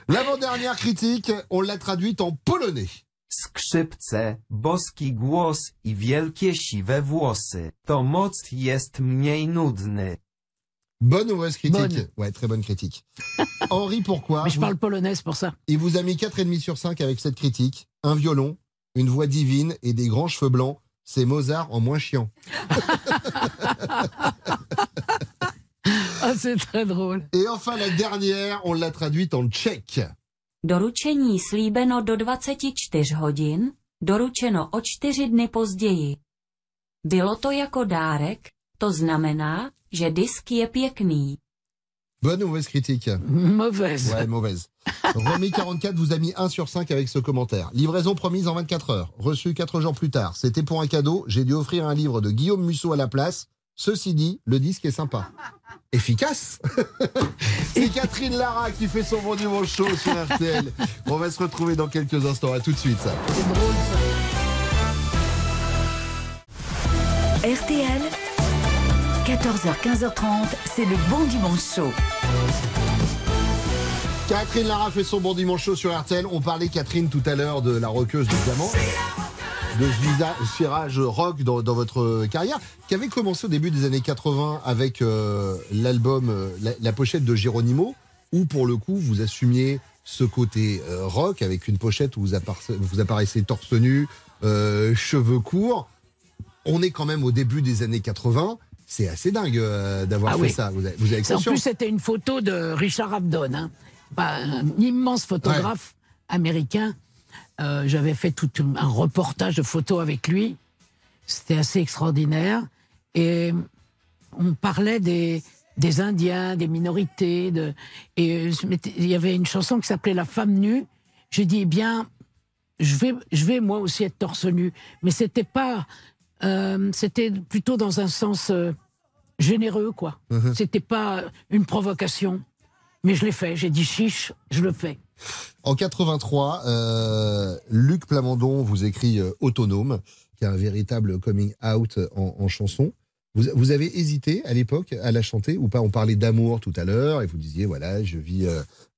C: L'avant-dernière critique, on l'a traduite en polonais.
R: Skrzypce, boski głos i wielkie siwe włosy. To moc jest mniej nudny.
C: Bonne ou mauvaise critique
G: Bonne.
C: Ouais, très bonne critique. Henri, pourquoi
G: Mais je
C: Vous-
G: parle polonais, pour ça.
C: Il vous a mis 4,5 sur 5 avec cette critique. Un violon, une voix divine et des grands cheveux blancs. C'est Mozart en moins chiant.
G: Ah, c'est très drôle.
C: Et enfin, la dernière, on l'a traduite en tchèque.
S: Doručení slíbeno do 24 hodin, doručeno o čtyři dny později. Bylo to jako dárek, to znamená, že disk je pěkný.
C: Bonne ou mauvaise critique
G: Mauvaise.
C: Ouais, mauvaise. Romy44 vous a mis 1 sur 5 avec ce commentaire. Livraison promise en 24 heures. Reçu 4 jours plus tard. C'était pour un cadeau. J'ai dû offrir un livre de Guillaume Musso à la place. Ceci dit, le disque est sympa. Efficace C'est Catherine Lara qui fait son bon dimanche chaud sur RTL. On va se retrouver dans quelques instants. À tout de suite.
G: C'est drôle, ça.
B: RTL, 14h, 15h30, c'est le bon dimanche chaud.
C: Catherine Lara fait son bon dimanche chaud sur RTL. On parlait, Catherine, tout à l'heure de la roqueuse de diamant, de ce virage rock dans, votre carrière, qui avait commencé au début des années 80 avec euh, l'album, euh, la, pochette de Geronimo, où pour le coup, vous assumiez ce côté euh, rock avec une pochette où vous, apparaissez, vous apparaissez torse nu, cheveux courts. On est quand même au début des années 80. C'est assez dingue euh, d'avoir
G: Ah
C: fait
G: oui.
C: ça. Vous avez, vous avez
G: En plus, c'était une photo de Richard Avedon, hein. Bah, un immense photographe américain. Euh, J'avais fait tout un reportage de photos avec lui. C'était assez extraordinaire. Et on parlait des, des Indiens, des minorités. De, et il y avait une chanson qui s'appelait La femme nue. J'ai dit, eh bien, je vais, je vais moi aussi être torse nu. Mais c'était pas. Euh, c'était plutôt dans un sens euh, généreux, quoi.
C: Mhm.
G: C'était pas une provocation. Mais je l'ai fait. J'ai dit chiche, je le fais.
C: En 83, euh, Luc Plamondon vous écrit Autonome, qui est un véritable coming out en, en chanson. Vous, vous avez hésité à l'époque à la chanter ou pas? On parlait d'amour tout à l'heure et vous disiez voilà, je vis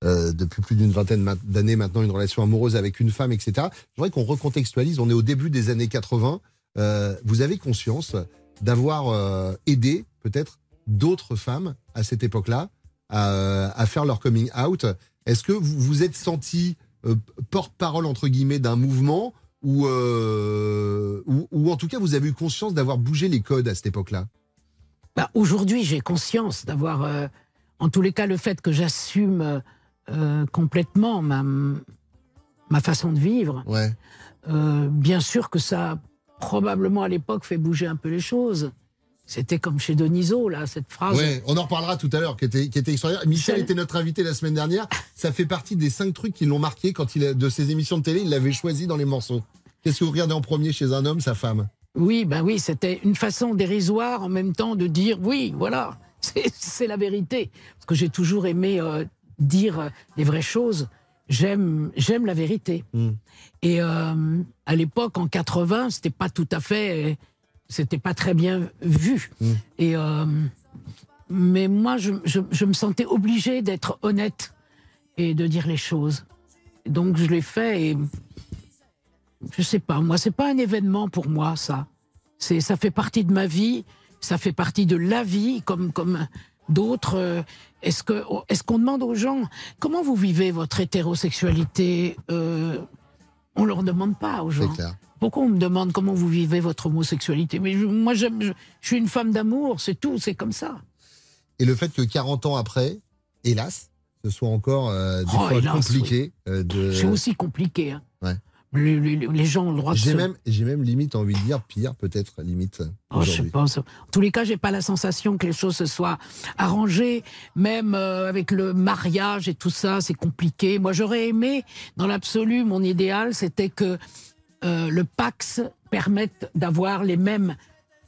C: euh, depuis plus d'une vingtaine d'années maintenant une relation amoureuse avec une femme, etc. Je voudrais qu'on recontextualise. On est au début des années 80. Euh, vous avez conscience d'avoir euh, aidé peut-être d'autres femmes à cette époque-là à, à faire leur coming out. Est-ce que vous vous êtes senti euh, porte-parole entre guillemets d'un mouvement ou, euh, ou, ou en tout cas vous avez eu conscience d'avoir bougé les codes à cette époque-là?
G: Bah, Aujourd'hui, j'ai conscience d'avoir, euh, en tous les cas, le fait que j'assume euh, euh, complètement ma, ma façon de vivre.
C: Ouais.
G: Euh, bien sûr que ça a probablement à l'époque fait bouger un peu les choses. C'était comme chez Deniso, là, cette phrase.
C: Ouais, on en reparlera tout à l'heure, qui était, qui était extraordinaire. Michel était notre invité la semaine dernière. Ça fait partie des cinq trucs qui l'ont marqué quand il a, de ses émissions de télé, il l'avait choisi dans les morceaux. Qu'est-ce que vous regardez en premier chez un homme, sa femme?
G: Oui, ben oui, c'était une façon dérisoire en même temps de dire oui, voilà, c'est c'est la vérité. Parce que j'ai toujours aimé euh, dire euh, les vraies choses. J'aime, j'aime la vérité. Et euh, à l'époque, en 80, c'était pas tout à fait, c'était pas très bien vu. Et euh, mais moi, je, je- je me sentais obligée d'être honnête et de dire les choses. Donc je l'ai fait et je sais pas, moi, c'est pas un événement pour moi, ça. C'est, ça fait partie de ma vie, ça fait partie de la vie, comme, comme d'autres. euh, Est-ce que, est-ce qu'on demande aux gens comment vous vivez votre hétérosexualité euh, On leur demande pas aux gens. Pourquoi on me demande comment vous vivez votre homosexualité? Mais je- moi, je, je suis une femme d'amour, c'est tout, c'est comme ça.
C: Et le fait que 40 ans après, hélas, ce soit encore euh, des
G: Oh,
C: fois
G: hélas,
C: compliqué euh, de.
G: C'est aussi compliqué. hein. Les, gens ont le droit de se...
C: même, j'ai même limite envie de dire pire, peut-être limite.
G: Oh, je ça- En tous les cas, j'ai pas la sensation que les choses se soient arrangées, même euh, avec le mariage et tout ça, c'est compliqué. Moi, j'aurais aimé, dans l'absolu, mon idéal, c'était que euh, le Pax permette d'avoir les mêmes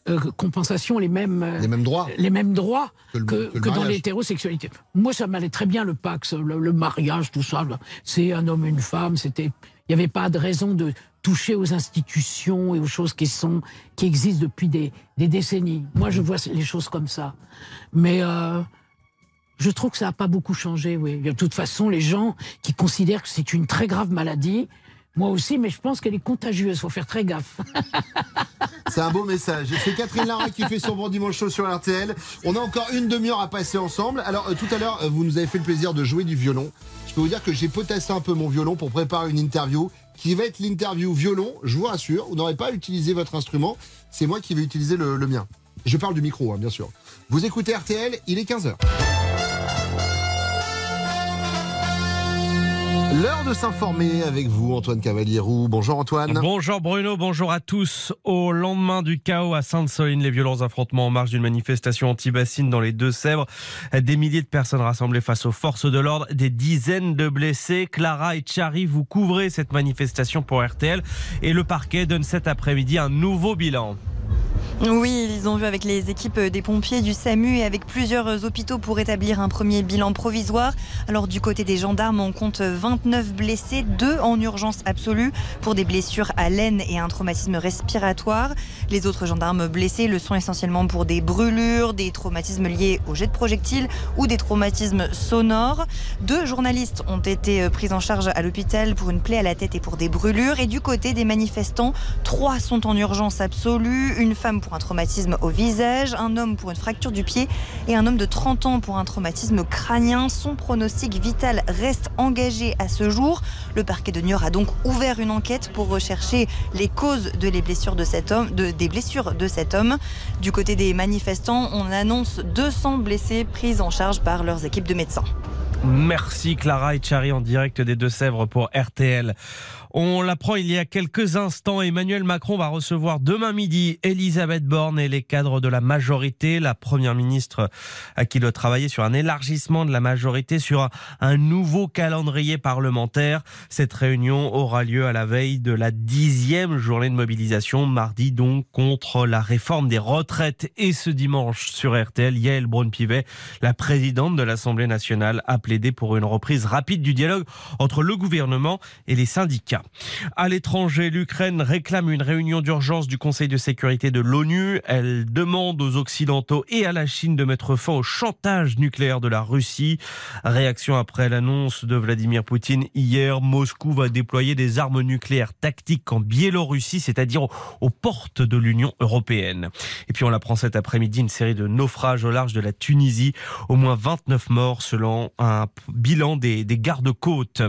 G: euh, compensations, les mêmes euh,
C: Les mêmes droits.
G: les mêmes droits
C: Que le-
G: que,
C: que le
G: que dans l'hétérosexualité. Moi, ça m'allait très bien le Pax, le, le mariage, tout ça. C'est un homme, une femme. C'était, il n'y avait pas de raison de toucher aux institutions et aux choses qui sont, qui existent depuis des, décennies. Moi, je vois les choses comme ça. Mais euh, je trouve que ça n'a pas beaucoup changé. Oui, de toute façon, les gens qui considèrent que c'est une très grave maladie. Moi aussi, mais je pense qu'elle est contagieuse. Faut faire très gaffe.
C: C'est un beau message. C'est Catherine Lara qui fait son bon dimanche chaud sur RTL. On a encore une demi-heure à passer ensemble. Alors, euh, tout à l'heure, euh, vous nous avez fait le plaisir de jouer du violon. Je peux vous dire que j'ai potassé un peu mon violon pour préparer une interview qui va être l'interview violon. Je vous rassure, vous n'aurez pas utilisé votre instrument. C'est moi qui vais utiliser le, mien. Je parle du micro, hein, bien sûr. Vous écoutez RTL, il est 15h. L'heure de s'informer avec vous, Antoine Cavalier-Roux. Bonjour Antoine.
T: Bonjour Bruno, bonjour à tous. Au lendemain du chaos à Sainte-Soline, les violents affrontements en marge d'une manifestation anti-bassine dans les Deux-Sèvres, des milliers de personnes rassemblées face aux forces de l'ordre, des dizaines de blessés. Clara et Chari, vous couvrez cette manifestation pour RTL et le parquet donne cet après-midi un nouveau bilan.
U: Oui, ils ont vu avec les équipes des pompiers, du SAMU et avec plusieurs hôpitaux pour établir un premier bilan provisoire. Alors du côté des gendarmes, on compte 29 blessés, deux en urgence absolue pour des blessures à l'aine et un traumatisme respiratoire. Les autres gendarmes blessés le sont essentiellement pour des brûlures, des traumatismes liés au jet de projectiles ou des traumatismes sonores. Deux journalistes ont été pris en charge à l'hôpital pour une plaie à la tête et pour des brûlures. Et du côté des manifestants, trois sont en urgence absolue. Une femme pour un traumatisme au visage, un homme pour une fracture du pied et un homme de 30 ans pour un traumatisme crânien. Son pronostic vital reste engagé à ce jour. Le parquet de Niort a donc ouvert une enquête pour rechercher les causes de les blessures de cet homme, de- des blessures de cet homme. Du côté des manifestants, on annonce 200 blessés pris en charge par leurs équipes de médecins.
T: Merci Clara et Chari en direct des Deux-Sèvres pour RTL. On l'apprend il y a quelques instants, Emmanuel Macron va recevoir demain midi Elisabeth Borne et les cadres de la majorité. La première ministre à qui doit travailler sur un élargissement de la majorité, sur un, un nouveau calendrier parlementaire. Cette réunion aura lieu à la veille de la dixième journée de mobilisation, mardi donc, contre la réforme des retraites. Et ce dimanche sur RTL, Yael Braun-Pivet, la présidente de l'Assemblée nationale, a plaidé pour une reprise rapide du dialogue entre le gouvernement et les syndicats. À l'étranger, l'Ukraine réclame une réunion d'urgence du Conseil de sécurité de l'ONU. Elle demande aux Occidentaux et à la Chine de mettre fin au chantage nucléaire de la Russie. Réaction après l'annonce de Vladimir Poutine hier, Moscou va déployer des armes nucléaires tactiques en Biélorussie, c'est-à-dire aux- portes de l'Union européenne. Et puis on l'apprend cet après-midi, une série de naufrages au large de la Tunisie. Au moins 29 morts selon un bilan des, des gardes-côtes.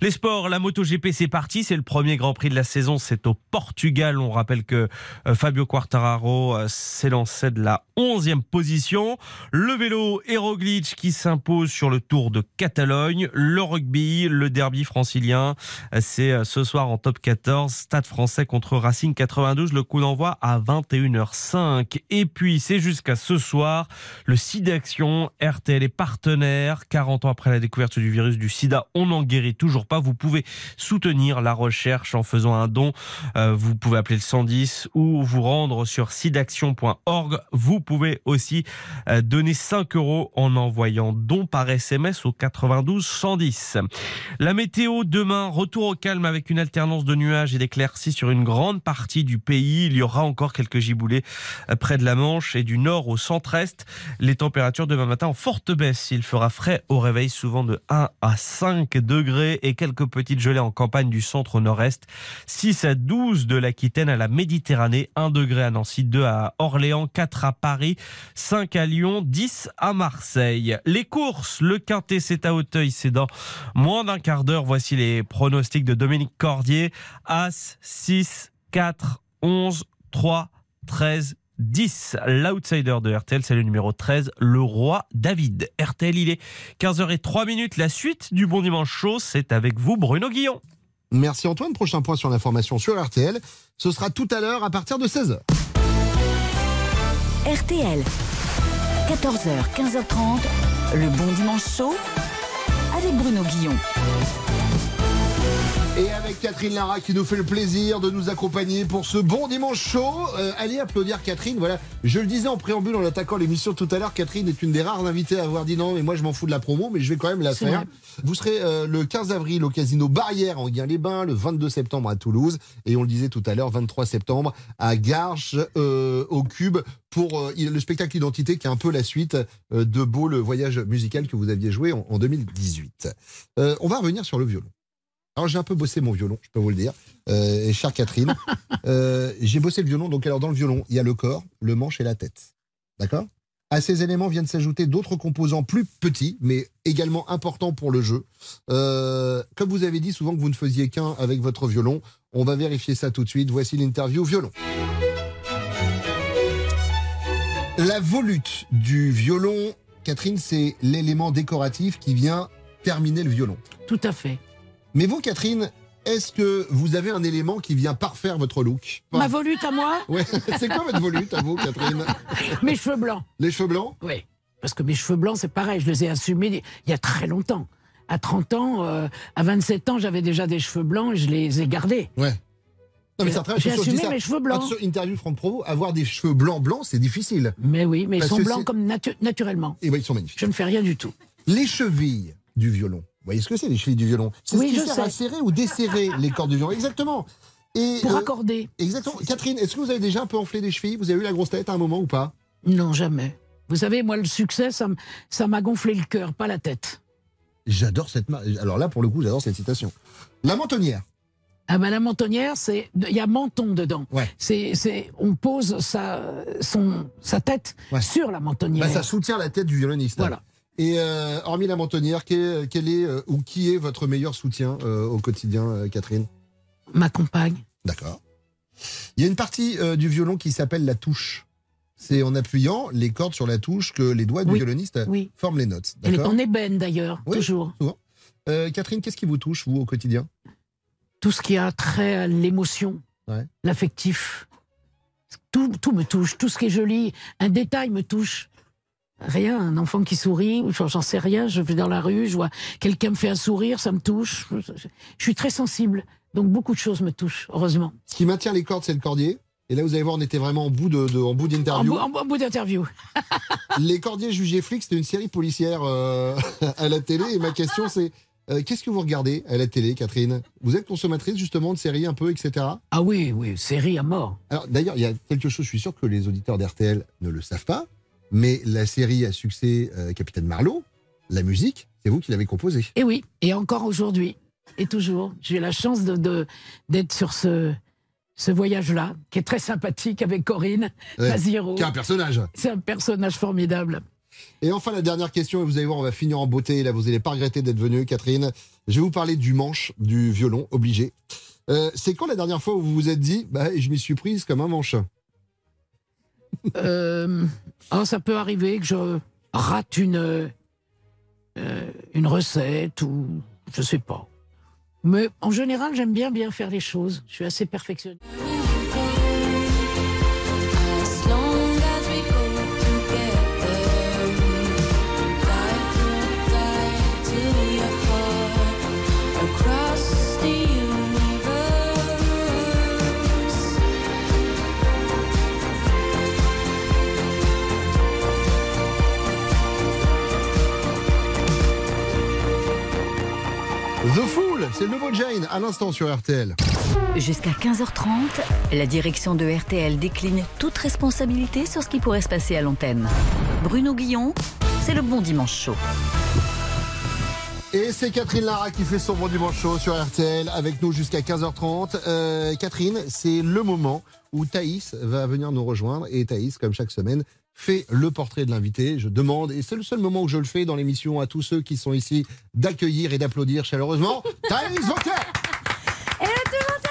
T: Les sports, la MotoGP, c'est parti. C'est le premier Grand Prix de la saison. C'est au Portugal. On rappelle que euh, Fabio Quartararo euh, s'est lancé de la 11e position. Le vélo, Héroglitch qui s'impose sur le Tour de Catalogne. Le rugby, le derby francilien. Euh, C'est ce soir en top 14. Stade français contre Racing 92. Le coup d'envoi à 21h05. Et puis, c'est jusqu'à ce soir. Le SIDAction, RTL est partenaire. 40 ans après la découverte du virus du sida, on n'en guérit toujours pas. Vous pouvez soutenir la recherche en faisant un don. Euh, vous pouvez appeler le 110 ou vous rendre sur sidaction.org. Vous pouvez aussi euh, donner 5 euros en envoyant don par SMS au 92 110. La météo demain, retour au calme avec une alternance de nuages et d'éclaircies sur une grande partie du pays. Il y aura encore quelques giboulées euh, près de la Manche et du nord au centre-est. Les températures demain matin en forte baisse. Il fera frais au réveil, souvent de 1 à 5 degrés et quelques petites gelées en campagne du centre nord-est. 6 à 12 de l'Aquitaine à la Méditerranée, 1 degré à Nancy, 2 à Orléans, 4 à Paris, 5 à Lyon, 10 à Marseille. Les courses, le quintet c'est à Auteuil, c'est dans moins d'un quart d'heure. Voici les pronostics de Dominique Cordier. As, 6, 4, 11, 3, 13, 10. L'outsider de RTL, c'est le numéro 13, le roi David. RTL, il est 15h03 minutes. La suite du Bon Dimanche Chaud, c'est avec vous, Bruno Guillon.
C: Merci Antoine. Prochain point sur l'information sur RTL. Ce sera tout à l'heure à partir de 16h.
B: RTL, 14h, 15h30, le bon dimanche chaud avec Bruno Guillon.
C: Avec Catherine Lara qui nous fait le plaisir de nous accompagner pour ce bon dimanche chaud. Euh, allez applaudir Catherine. Voilà, je le disais en préambule en attaquant l'émission tout à l'heure, Catherine est une des rares invitées à avoir dit non, mais moi je m'en fous de la promo, mais je vais quand même la faire.
G: vrai.
C: Vous serez euh, le 15 avril au casino Barrière en Guin-les-Bains, le 22 septembre à Toulouse et on le disait tout à l'heure, 23 septembre à Garges euh, au Cube pour euh, le spectacle Identité qui est un peu la suite euh, de Beau, le voyage musical que vous aviez joué en, en 2018. Euh, on va revenir sur le violon. Alors j'ai un peu bossé mon violon, je peux vous le dire, euh, et chère Catherine. euh, j'ai bossé le violon, donc alors dans le violon, il y a le corps, le manche et la tête. D'accord? À ces éléments viennent s'ajouter d'autres composants plus petits, mais également importants pour le jeu. Euh, comme vous avez dit souvent que vous ne faisiez qu'un avec votre violon, on va vérifier ça tout de suite. Voici l'interview violon. La volute du violon, Catherine, c'est l'élément décoratif qui vient terminer le violon.
G: Tout à fait.
C: Mais vous, Catherine, est-ce que vous avez un élément qui vient parfaire votre look?
G: Ma volute à moi?
C: Ouais, c'est quoi votre volute à vous, Catherine?
G: Mes cheveux blancs.
C: Les cheveux blancs?
G: Oui. Parce que mes cheveux blancs, c'est pareil, je les ai assumés il y a très longtemps. À 30 ans, euh, à 27 ans, j'avais déjà des cheveux blancs et je les ai gardés.
C: Ouais. Non, mais ça
G: J'ai assumé
C: ça.
G: mes cheveux blancs.
C: Interview Franck Provo, avoir des cheveux blancs blancs, c'est difficile.
G: Mais oui, mais ils sont blancs comme natu- naturellement.
C: Et ben, ils sont magnifiques.
G: Je ne fais rien du tout.
C: Les chevilles du violon. Vous voyez ce que c'est, les chevilles du violon? C'est
G: Oui,
C: ce qui sert à serrer ou desserrer les cordes du violon. Exactement. Et,
G: Pour
C: euh,
G: accorder.
C: Exactement. Catherine, est-ce que vous avez déjà un peu enflé des chevilles? Vous avez eu la grosse tête à un moment ou pas?
G: Non, jamais. Vous savez, moi, le succès, ça m'a gonflé le cœur, pas la tête.
C: J'adore cette. Alors là, pour le coup, j'adore cette citation. La mentonnière.
G: Ah ben la mentonnière, c'est il y a menton dedans.
C: Ouais.
G: C'est on pose sa son sa tête sur la mentonnière.
C: Bah, ça soutient la tête du violoniste.
G: Voilà.
C: Et euh, hormis la mentonnière, quel, quel est euh, ou qui est votre meilleur soutien euh, au quotidien, Catherine?
G: Ma compagne.
C: D'accord. Il y a une partie du violon qui s'appelle la touche. C'est en appuyant les cordes sur la touche que les doigts du
G: Oui.
C: violoniste
G: Oui.
C: forment les notes.
G: Elle est en ébène d'ailleurs,
C: Oui,
G: toujours.
C: souvent. Catherine, qu'est-ce qui vous touche, vous, au quotidien?
G: Tout ce qui a trait à l'émotion,
C: Ouais.
G: l'affectif. Tout, tout me touche, tout ce qui est joli. Un détail me touche. Rien, un enfant qui sourit, j'en sais rien, je vais dans la rue, je vois quelqu'un me fait un sourire, ça me touche. Je, suis très sensible, donc beaucoup de choses me touchent, heureusement.
C: Ce qui maintient les cordes, c'est le cordier. Et là, vous allez voir, on était vraiment en bout de, de- en bout d'interview.
G: en bout- d'interview.
C: Les cordiers jugés flics, c'était une série policière euh, à la télé. Et ma question, c'est euh, qu'est-ce que vous regardez à la télé, Catherine? Vous êtes consommatrice justement de séries un peu, etc.
G: Ah oui, oui, série à mort.
C: Alors d'ailleurs, il y a quelque chose, je suis sûr que les auditeurs d'RTL ne le savent pas, mais la série à succès euh, Capitaine Marlowe, la musique, c'est vous qui l'avez composée.
G: Et oui, et encore aujourd'hui, et toujours. J'ai eu la chance de- d'être sur ce, ce voyage-là, qui est très sympathique avec Corinne
C: Ouais,
G: Maziro.
C: qui est un personnage.
G: C'est un personnage formidable.
C: Et enfin, la dernière question, et vous allez voir, on va finir en beauté. Là, vous n'allez pas regretter d'être venue, Catherine. Je vais vous parler du manche du violon, obligé. Euh, c'est quand la dernière fois où vous vous êtes dit, bah, je m'y suis prise comme un manche?
G: Euh, oh, ça peut arriver que je rate une, euh, une recette ou je sais pas. Mais en général, j'aime bien bien faire les choses. Je suis assez perfectionniste.
C: C'est le nouveau Jane, à l'instant sur RTL.
B: Jusqu'à 15h30, la direction de RTL décline toute responsabilité sur ce qui pourrait se passer à l'antenne. Bruno Guillon, c'est le bon dimanche chaud.
C: Et c'est Catherine Lara qui fait son bon dimanche chaud sur RTL avec nous jusqu'à 15h30. Euh, Catherine, c'est le moment où Thaïs va venir nous rejoindre. Et Thaïs, comme chaque semaine, fait le portrait de l'invité. Je demande, et c'est le seul moment où je le fais dans l'émission à tous ceux qui sont ici, d'accueillir et d'applaudir chaleureusement Thaïs Vauquer.
M: Et tout le monde, ça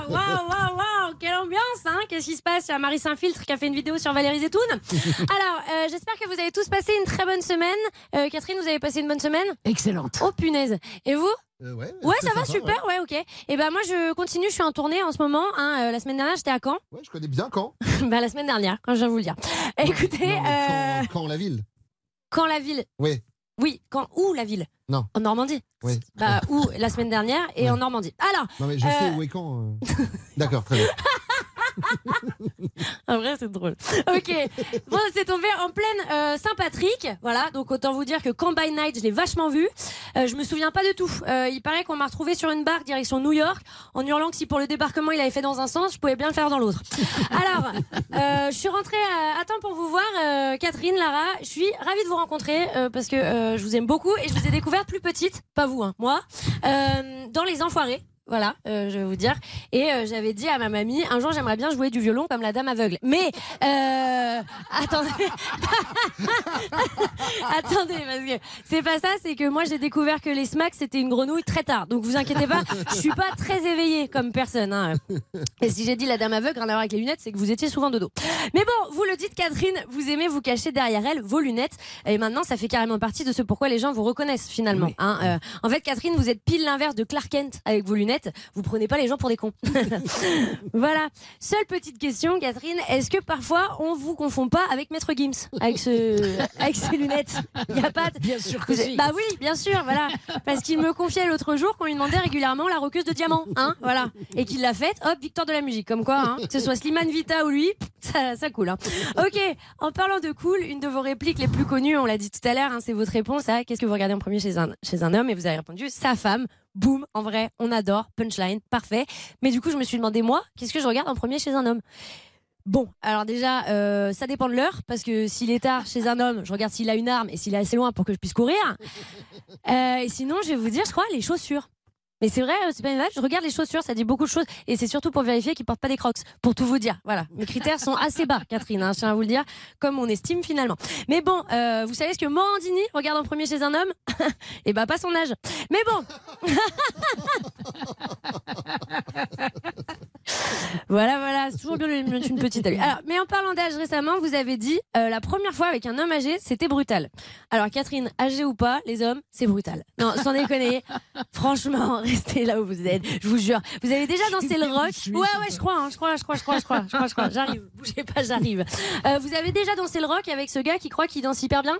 M: va?
V: Waouh, waouh, waouh Quelle ambiance, hein Qu'est-ce qui se passe? Il y a Marie Saint-Filtre qui a fait une vidéo sur Valérie Zetoun. Alors, euh, j'espère que vous avez tous passé une très bonne semaine. Euh, Catherine, vous avez passé une bonne semaine?
G: Excellente.
V: Oh punaise. Et vous?
C: Euh, ouais,
V: Ouais, ça va,
C: sympa,
V: super, ouais, ok. Et ben moi, je continue, je suis en tournée en ce moment. Hein, euh, la semaine dernière, j'étais à Caen.
C: Ouais, je connais bien Caen.
V: bah, la semaine dernière, quand je viens vous le dire. Écoutez,
C: Non,
V: euh,
C: Caen, Caen, la ville.
V: quand la ville.
C: Oui.
V: Oui, quand où la ville?
C: Non.
V: En Normandie.
C: Oui.
V: Bah, où la semaine dernière et en Normandie. Alors.
C: Non, mais je
V: euh,
C: sais où est Caen. euh. D'accord, très bien.
V: En vrai, c'est drôle. Ok. Bon, c'est tombé en pleine euh, Saint-Patrick. Voilà. Donc, autant vous dire que Camp by Night, je l'ai vachement vu. Euh, je me souviens pas de tout. Euh, il paraît qu'on m'a retrouvé sur une barque direction New York en hurlant que si pour le débarquement il avait fait dans un sens, je pouvais bien le faire dans l'autre. Alors, euh, je suis rentrée à, temps pour vous voir, Catherine, Lara. Je suis ravie de vous rencontrer parce que je vous aime beaucoup et je vous ai découverte plus petite, pas vous, hein, moi, dans Les Enfoirés. Voilà, euh, je vais vous dire. Et euh, j'avais dit à ma mamie, un jour j'aimerais bien jouer du violon comme la dame aveugle. Mais euh, attendez, attendez, parce que c'est pas ça. C'est que moi j'ai découvert que les smacks c'était une grenouille très tard. Donc vous inquiétez pas, je suis pas très éveillée comme personne. hein. Et si j'ai dit la dame aveugle, rien à voir avec les lunettes, c'est que vous étiez souvent de dos. Mais bon, vous le dites, Catherine, vous aimez vous cacher derrière elle vos lunettes. Et maintenant, ça fait carrément partie de ce pourquoi les gens vous reconnaissent finalement. hein. Euh, en fait, Catherine, vous êtes pile l'inverse de Clark Kent avec vos lunettes. Vous prenez pas les gens pour des cons. voilà. Seule petite question, Catherine. Est-ce que parfois on vous confond pas avec Maître Gims avec ce, avec ses lunettes? Il y a pas. de-
G: Bien sûr que
V: Vous-
G: si.
V: Bah oui, bien sûr, voilà. Parce qu'il me confiait l'autre jour qu'on lui demandait régulièrement la roqueuse de diamant, hein, voilà. Et qu'il l'a faite, hop, victoire de la musique. Comme quoi, hein, que ce soit Slimane Vita ou lui, ça, ça coule. Hein. Ok, en parlant de cool, une de vos répliques les plus connues, on l'a dit tout à l'heure, hein, c'est votre réponse à qu'est-ce que vous regardez en premier chez un, chez un homme? Et vous avez répondu sa femme. Boum, en vrai, on adore, punchline, parfait. Mais du coup, je me suis demandé, moi, qu'est-ce que je regarde en premier chez un homme? Bon, alors déjà, euh, ça dépend de l'heure, parce que s'il est tard chez un homme, je regarde s'il a une arme et s'il est assez loin pour que je puisse courir. Euh, et sinon, je vais vous dire, je crois, les chaussures. Mais c'est vrai, euh, c'est pas vache, je regarde les chaussures, ça dit beaucoup de choses. Et c'est surtout pour vérifier qu'ils portent pas des crocs. Pour tout vous dire. Voilà. Mes critères sont assez bas, Catherine, hein, je tiens à vous le dire, comme on estime finalement. Mais bon, euh, vous savez ce que Morandini regarde en premier chez un homme? Et bah, pas son âge. Mais bon. Voilà, voilà, c'est toujours bien de mettre une petite lui. Alors, mais en parlant d'âge récemment, vous avez dit euh, la première fois avec un homme âgé, c'était brutal. Alors, Catherine, âgé ou pas, les hommes, c'est brutal. Non, sans déconner. Franchement, restez là où vous êtes. Je vous jure. Vous avez déjà dansé le rock Ouais, ouais, je crois, hein, je crois, je crois, je crois, je crois, je crois, je crois. J'arrive. Bougez pas, j'arrive. Euh, vous avez déjà dansé le rock avec ce gars qui croit qu'il danse hyper bien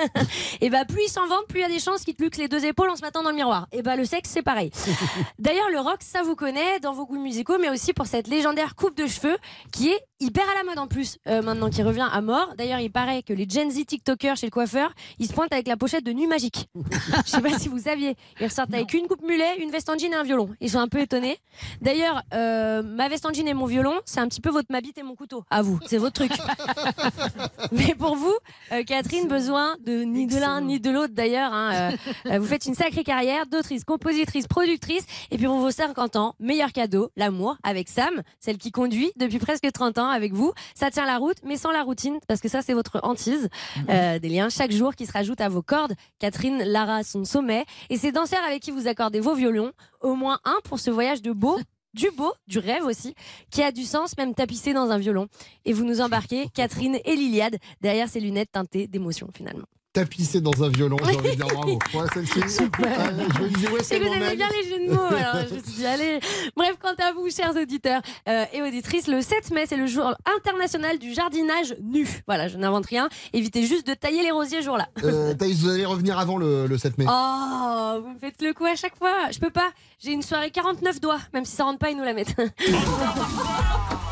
V: Et bah, plus il s'en vante, plus il y a des chances qu'il te luxe les deux épaules en se mettant dans le miroir. Et bah, le sexe, c'est pareil. D'ailleurs, le rock, ça vous connaît dans vos goûts musicaux, mais aussi pour cette légendaire coupe de cheveux qui est hyper à la mode en plus, euh, maintenant qui revient à mort. D'ailleurs, il paraît que les Gen Z TikTokers chez le coiffeur, ils se pointent avec la pochette de Nu Magique. Je sais pas si vous saviez. Ils ressortent avec une coupe mulet, une veste en jean et un violon. Ils sont un peu étonnés. D'ailleurs, euh, ma veste en jean et mon violon, c'est un petit peu votre ma bite et mon couteau. À vous, c'est votre truc. Mais pour vous, euh, Catherine, besoin de ni de l'un ni de l'autre d'ailleurs. hein. Euh, euh, vous faites une sacrée carrière d'autrice, compositrice, productrice. Et puis pour vos 50 ans, meilleur cadeau, l'amour avec Sam, celle qui conduit depuis presque 30 ans avec vous. Ça tient la route, mais sans la routine, parce que ça c'est votre hantise. Euh, des liens chaque jour qui se rajoutent à vos cordes. Catherine, Lara, son sommet. Et ces danseurs avec qui vous accordez vos violons, au moins un pour ce voyage de beau. Du beau, du rêve aussi, qui a du sens même tapissé dans un violon. Et vous nous embarquez, Catherine et Liliade, derrière ces lunettes teintées d'émotion finalement.
C: Tapissé dans un violon, j'ai envie de dire bravo. Ouais, celle-ci.
V: Super.
C: euh, je me disais, ouais,
V: C'est vous aimez bien les jeux de mots, alors je me suis dit, allez. Bref, quant à vous, chers auditeurs euh, et auditrices, le 7 mai, c'est le jour international du jardinage nu. Voilà, je n'invente rien. Évitez juste de tailler les rosiers jour-là.
C: Euh, Thaïs, vous allez revenir avant le, le 7 mai.
V: Oh, vous me faites le coup à chaque fois. Je peux pas. J'ai une soirée 49 doigts. Même si ça rentre pas, ils nous la mettent.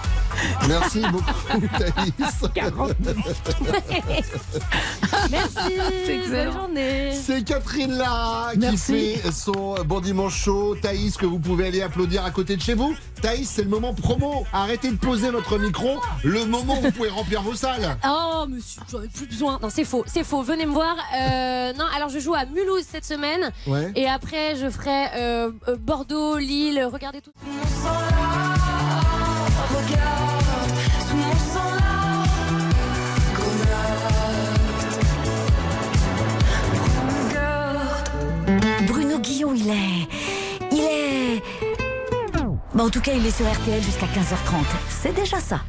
C: Merci beaucoup, Thaïs.
V: Merci. Bonne journée.
C: C'est Catherine Lara qui fait son Bon Dimanche Show. Thaïs, que vous pouvez aller applaudir à côté de chez vous. Thaïs, c'est le moment promo. Arrêtez de poser votre micro. Le moment où vous pouvez remplir vos salles.
V: Oh, monsieur, j'en ai plus besoin. Non, c'est faux, c'est faux. Venez me voir. Euh, non, alors je joue à Mulhouse cette semaine.
C: Ouais.
V: Et après, je ferai euh, euh, Bordeaux, Lille. Regardez tout.
J: Bruno Il est. Il est.
B: En tout cas, il est sur RTL jusqu'à 15h30. C'est déjà ça.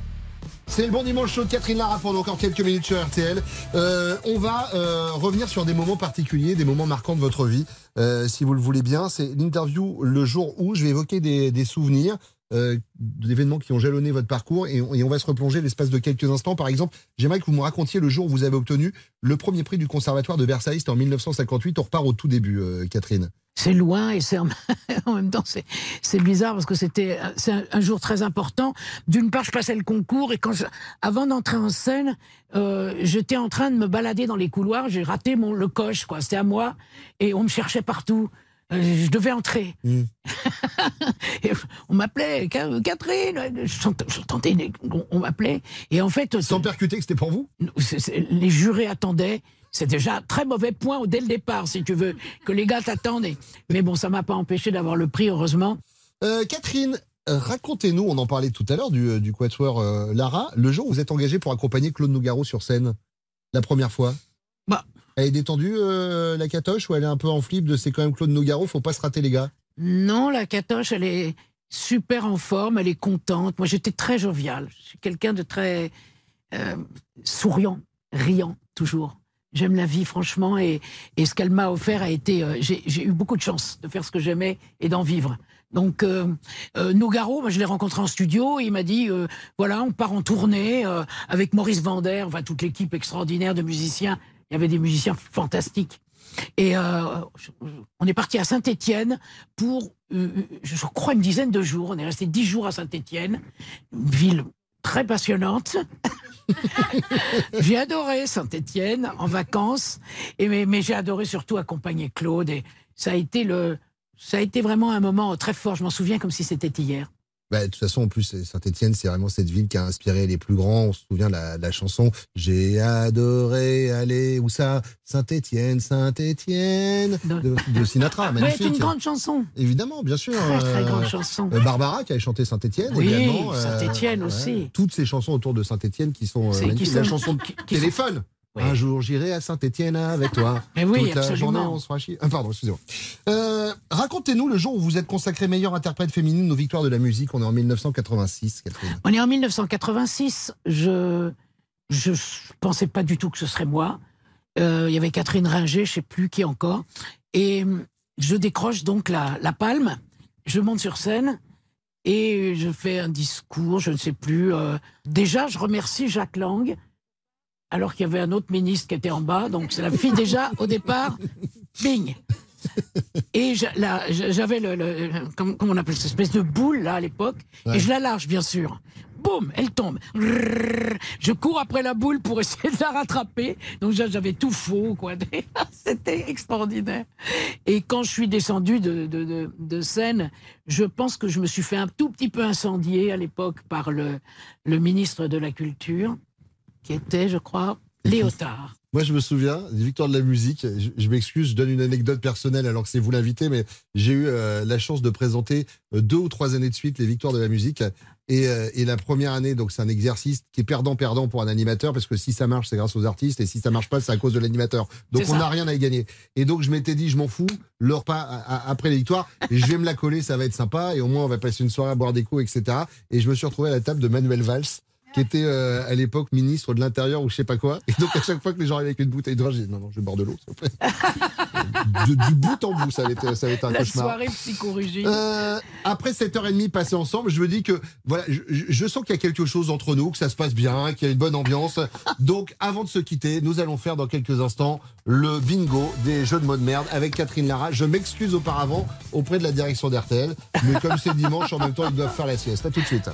C: C'est le bon dimanche chaud de Catherine Lara pendant encore quelques minutes sur RTL. Euh, on va euh, revenir sur des moments particuliers, des moments marquants de votre vie, euh, si vous le voulez bien. C'est l'interview le jour où je vais évoquer des, des souvenirs d'événements qui ont jalonné votre parcours et et on va se replonger l'espace de quelques instants. Par exemple, j'aimerais que vous me racontiez le jour où vous avez obtenu le premier prix du Conservatoire de Versailles, c'était en 1958. On repart au tout début, Catherine.
G: C'est loin et c'est en même temps c'est c'est bizarre parce que c'était c'est un, un jour très important. D'une part, je passais le concours et quand je, avant d'entrer en scène, euh, j'étais en train de me balader dans les couloirs. J'ai raté mon le coche quoi. C'était à moi et on me cherchait partout. Euh, je devais entrer. Et on m'appelait Ca- Catherine. J'ent- J'entendais on, on m'appelait et en fait
C: sans percuter que c'était pour vous?
G: Les jurés attendaient. C'est déjà un très mauvais point dès le départ, si tu veux, que les gars t'attendent. Mais bon, ça m'a pas empêché d'avoir le prix, heureusement.
C: Euh, Catherine, racontez-nous, on en parlait tout à l'heure du, euh, du Quatuor euh, Lara, le jour où vous êtes engagé pour accompagner Claude Nougaro sur scène, la première fois?
G: Bah.
C: Elle est détendue, euh, la catoche, ou elle est un peu en flip de c'est quand même Claude Nougaro, faut pas se rater les gars?
G: Non, la catoche, elle est super en forme, elle est contente. Moi, j'étais très jovial. Je suis quelqu'un de très euh, souriant, riant, toujours. J'aime la vie, franchement, et, et ce qu'elle m'a offert a été. euh, J'ai eu beaucoup de chance de faire ce que j'aimais et d'en vivre. Donc, euh, euh, Nougaro, moi, je l'ai rencontré en studio. Il m'a dit euh, voilà, on part en tournée euh, avec Maurice Vander, enfin, toute l'équipe extraordinaire de musiciens. Il y avait des musiciens fantastiques. Et euh, on est parti à Saint-Étienne pour, je crois, une dizaine de jours. On est resté dix jours à Saint-Étienne, une ville très passionnante. j'ai adoré Saint-Étienne en vacances, mais, mais j'ai adoré surtout accompagner Claude. Et ça a été le, ça a été vraiment un moment très fort. Je m'en souviens comme si c'était hier.
C: Bah, de toute façon, en plus, Saint-Etienne, c'est vraiment cette ville qui a inspiré les plus grands. On se souvient de la, de la chanson J'ai adoré aller où ça Saint-Etienne, Saint-Etienne de, de Sinatra.
G: Ouais,
C: Magnifique.
G: c'est une grande chanson.
C: Évidemment, bien sûr.
G: Très, très
C: Euh,
G: grande chanson.
C: euh, Barbara qui avait chanté Saint-Étienne
G: Oui,
C: également. euh,
G: Saint-Étienne aussi.
C: Toutes ces chansons autour de Saint-Étienne qui sont
G: qui
C: La chanson de
G: qui- qui
C: Un jour j'irai à Saint-Étienne avec toi.
G: Mais oui,
C: Toute la
G: absolument.
C: journée on se fera chier. Ah, pardon, excusez-moi. Euh, Racontez-nous le jour où vous êtes consacrée meilleure interprète féminine aux victoires de la musique. On est en 1986, Catherine.
G: On est en 1986. Je je pensais pas du tout que ce serait moi. Euh, Il y avait Catherine Ringer, je sais plus qui encore. Et je décroche donc la, la palme. Je monte sur scène et je fais un discours, je ne sais plus. euh, déjà, je remercie Jacques Lang, alors qu'il y avait un autre ministre qui était en bas. Donc la fille déjà au départ. Bing. Et j'avais le, comment, on appelle cette espèce de boule là à l'époque,
C: Ouais.
G: et je la lâche bien sûr. Boum, elle tombe. Je cours après la boule pour essayer de la rattraper. Donc j'avais tout faux, quoi. C'était extraordinaire. Et quand je suis descendu de, de, de- de scène, je pense que je me suis fait un tout petit peu incendier à l'époque par le, le ministre de la Culture, qui était, je crois, Léotard.
C: Moi, je me souviens des victoires de la musique. Je, je m'excuse, je donne une anecdote personnelle alors que c'est vous l'invité, mais j'ai eu euh, la chance de présenter euh, deux ou trois années de suite les victoires de la musique. Et, euh, et la première année, donc c'est un exercice qui est perdant-perdant pour un animateur parce que si ça marche, c'est grâce aux artistes et si ça marche pas, c'est à cause de l'animateur. Donc on n'a rien à y gagner. Et donc je m'étais dit, je m'en fous, le repas après les victoires, et je vais me la coller, ça va être sympa et au moins on va passer une soirée à boire des coups, etc. Et je me suis retrouvé à la table de Manuel Valls qui était euh, à l'époque ministre de l'Intérieur ou je sais pas quoi. Et donc à chaque fois que les gens arrivaient avec une bouteille de vin, j'ai dit non, non, je vais boire de l'eau, s'il vous plaît. De- du bout en bout, ça allait être, ça allait être un
G: La
C: cauchemar.
G: soirée psychorigide.
C: Euh, après 7h30 passées ensemble, je me dis que voilà, je, je- je sens qu'il y a quelque chose entre nous, que ça se passe bien, qu'il y a une bonne ambiance. Donc avant de se quitter, nous allons faire dans quelques instants le bingo des jeux de mots de merde avec Catherine Lara. Je m'excuse auparavant auprès de la direction d'RTL, mais comme c'est dimanche, en même temps, ils doivent faire la sieste. À tout de suite.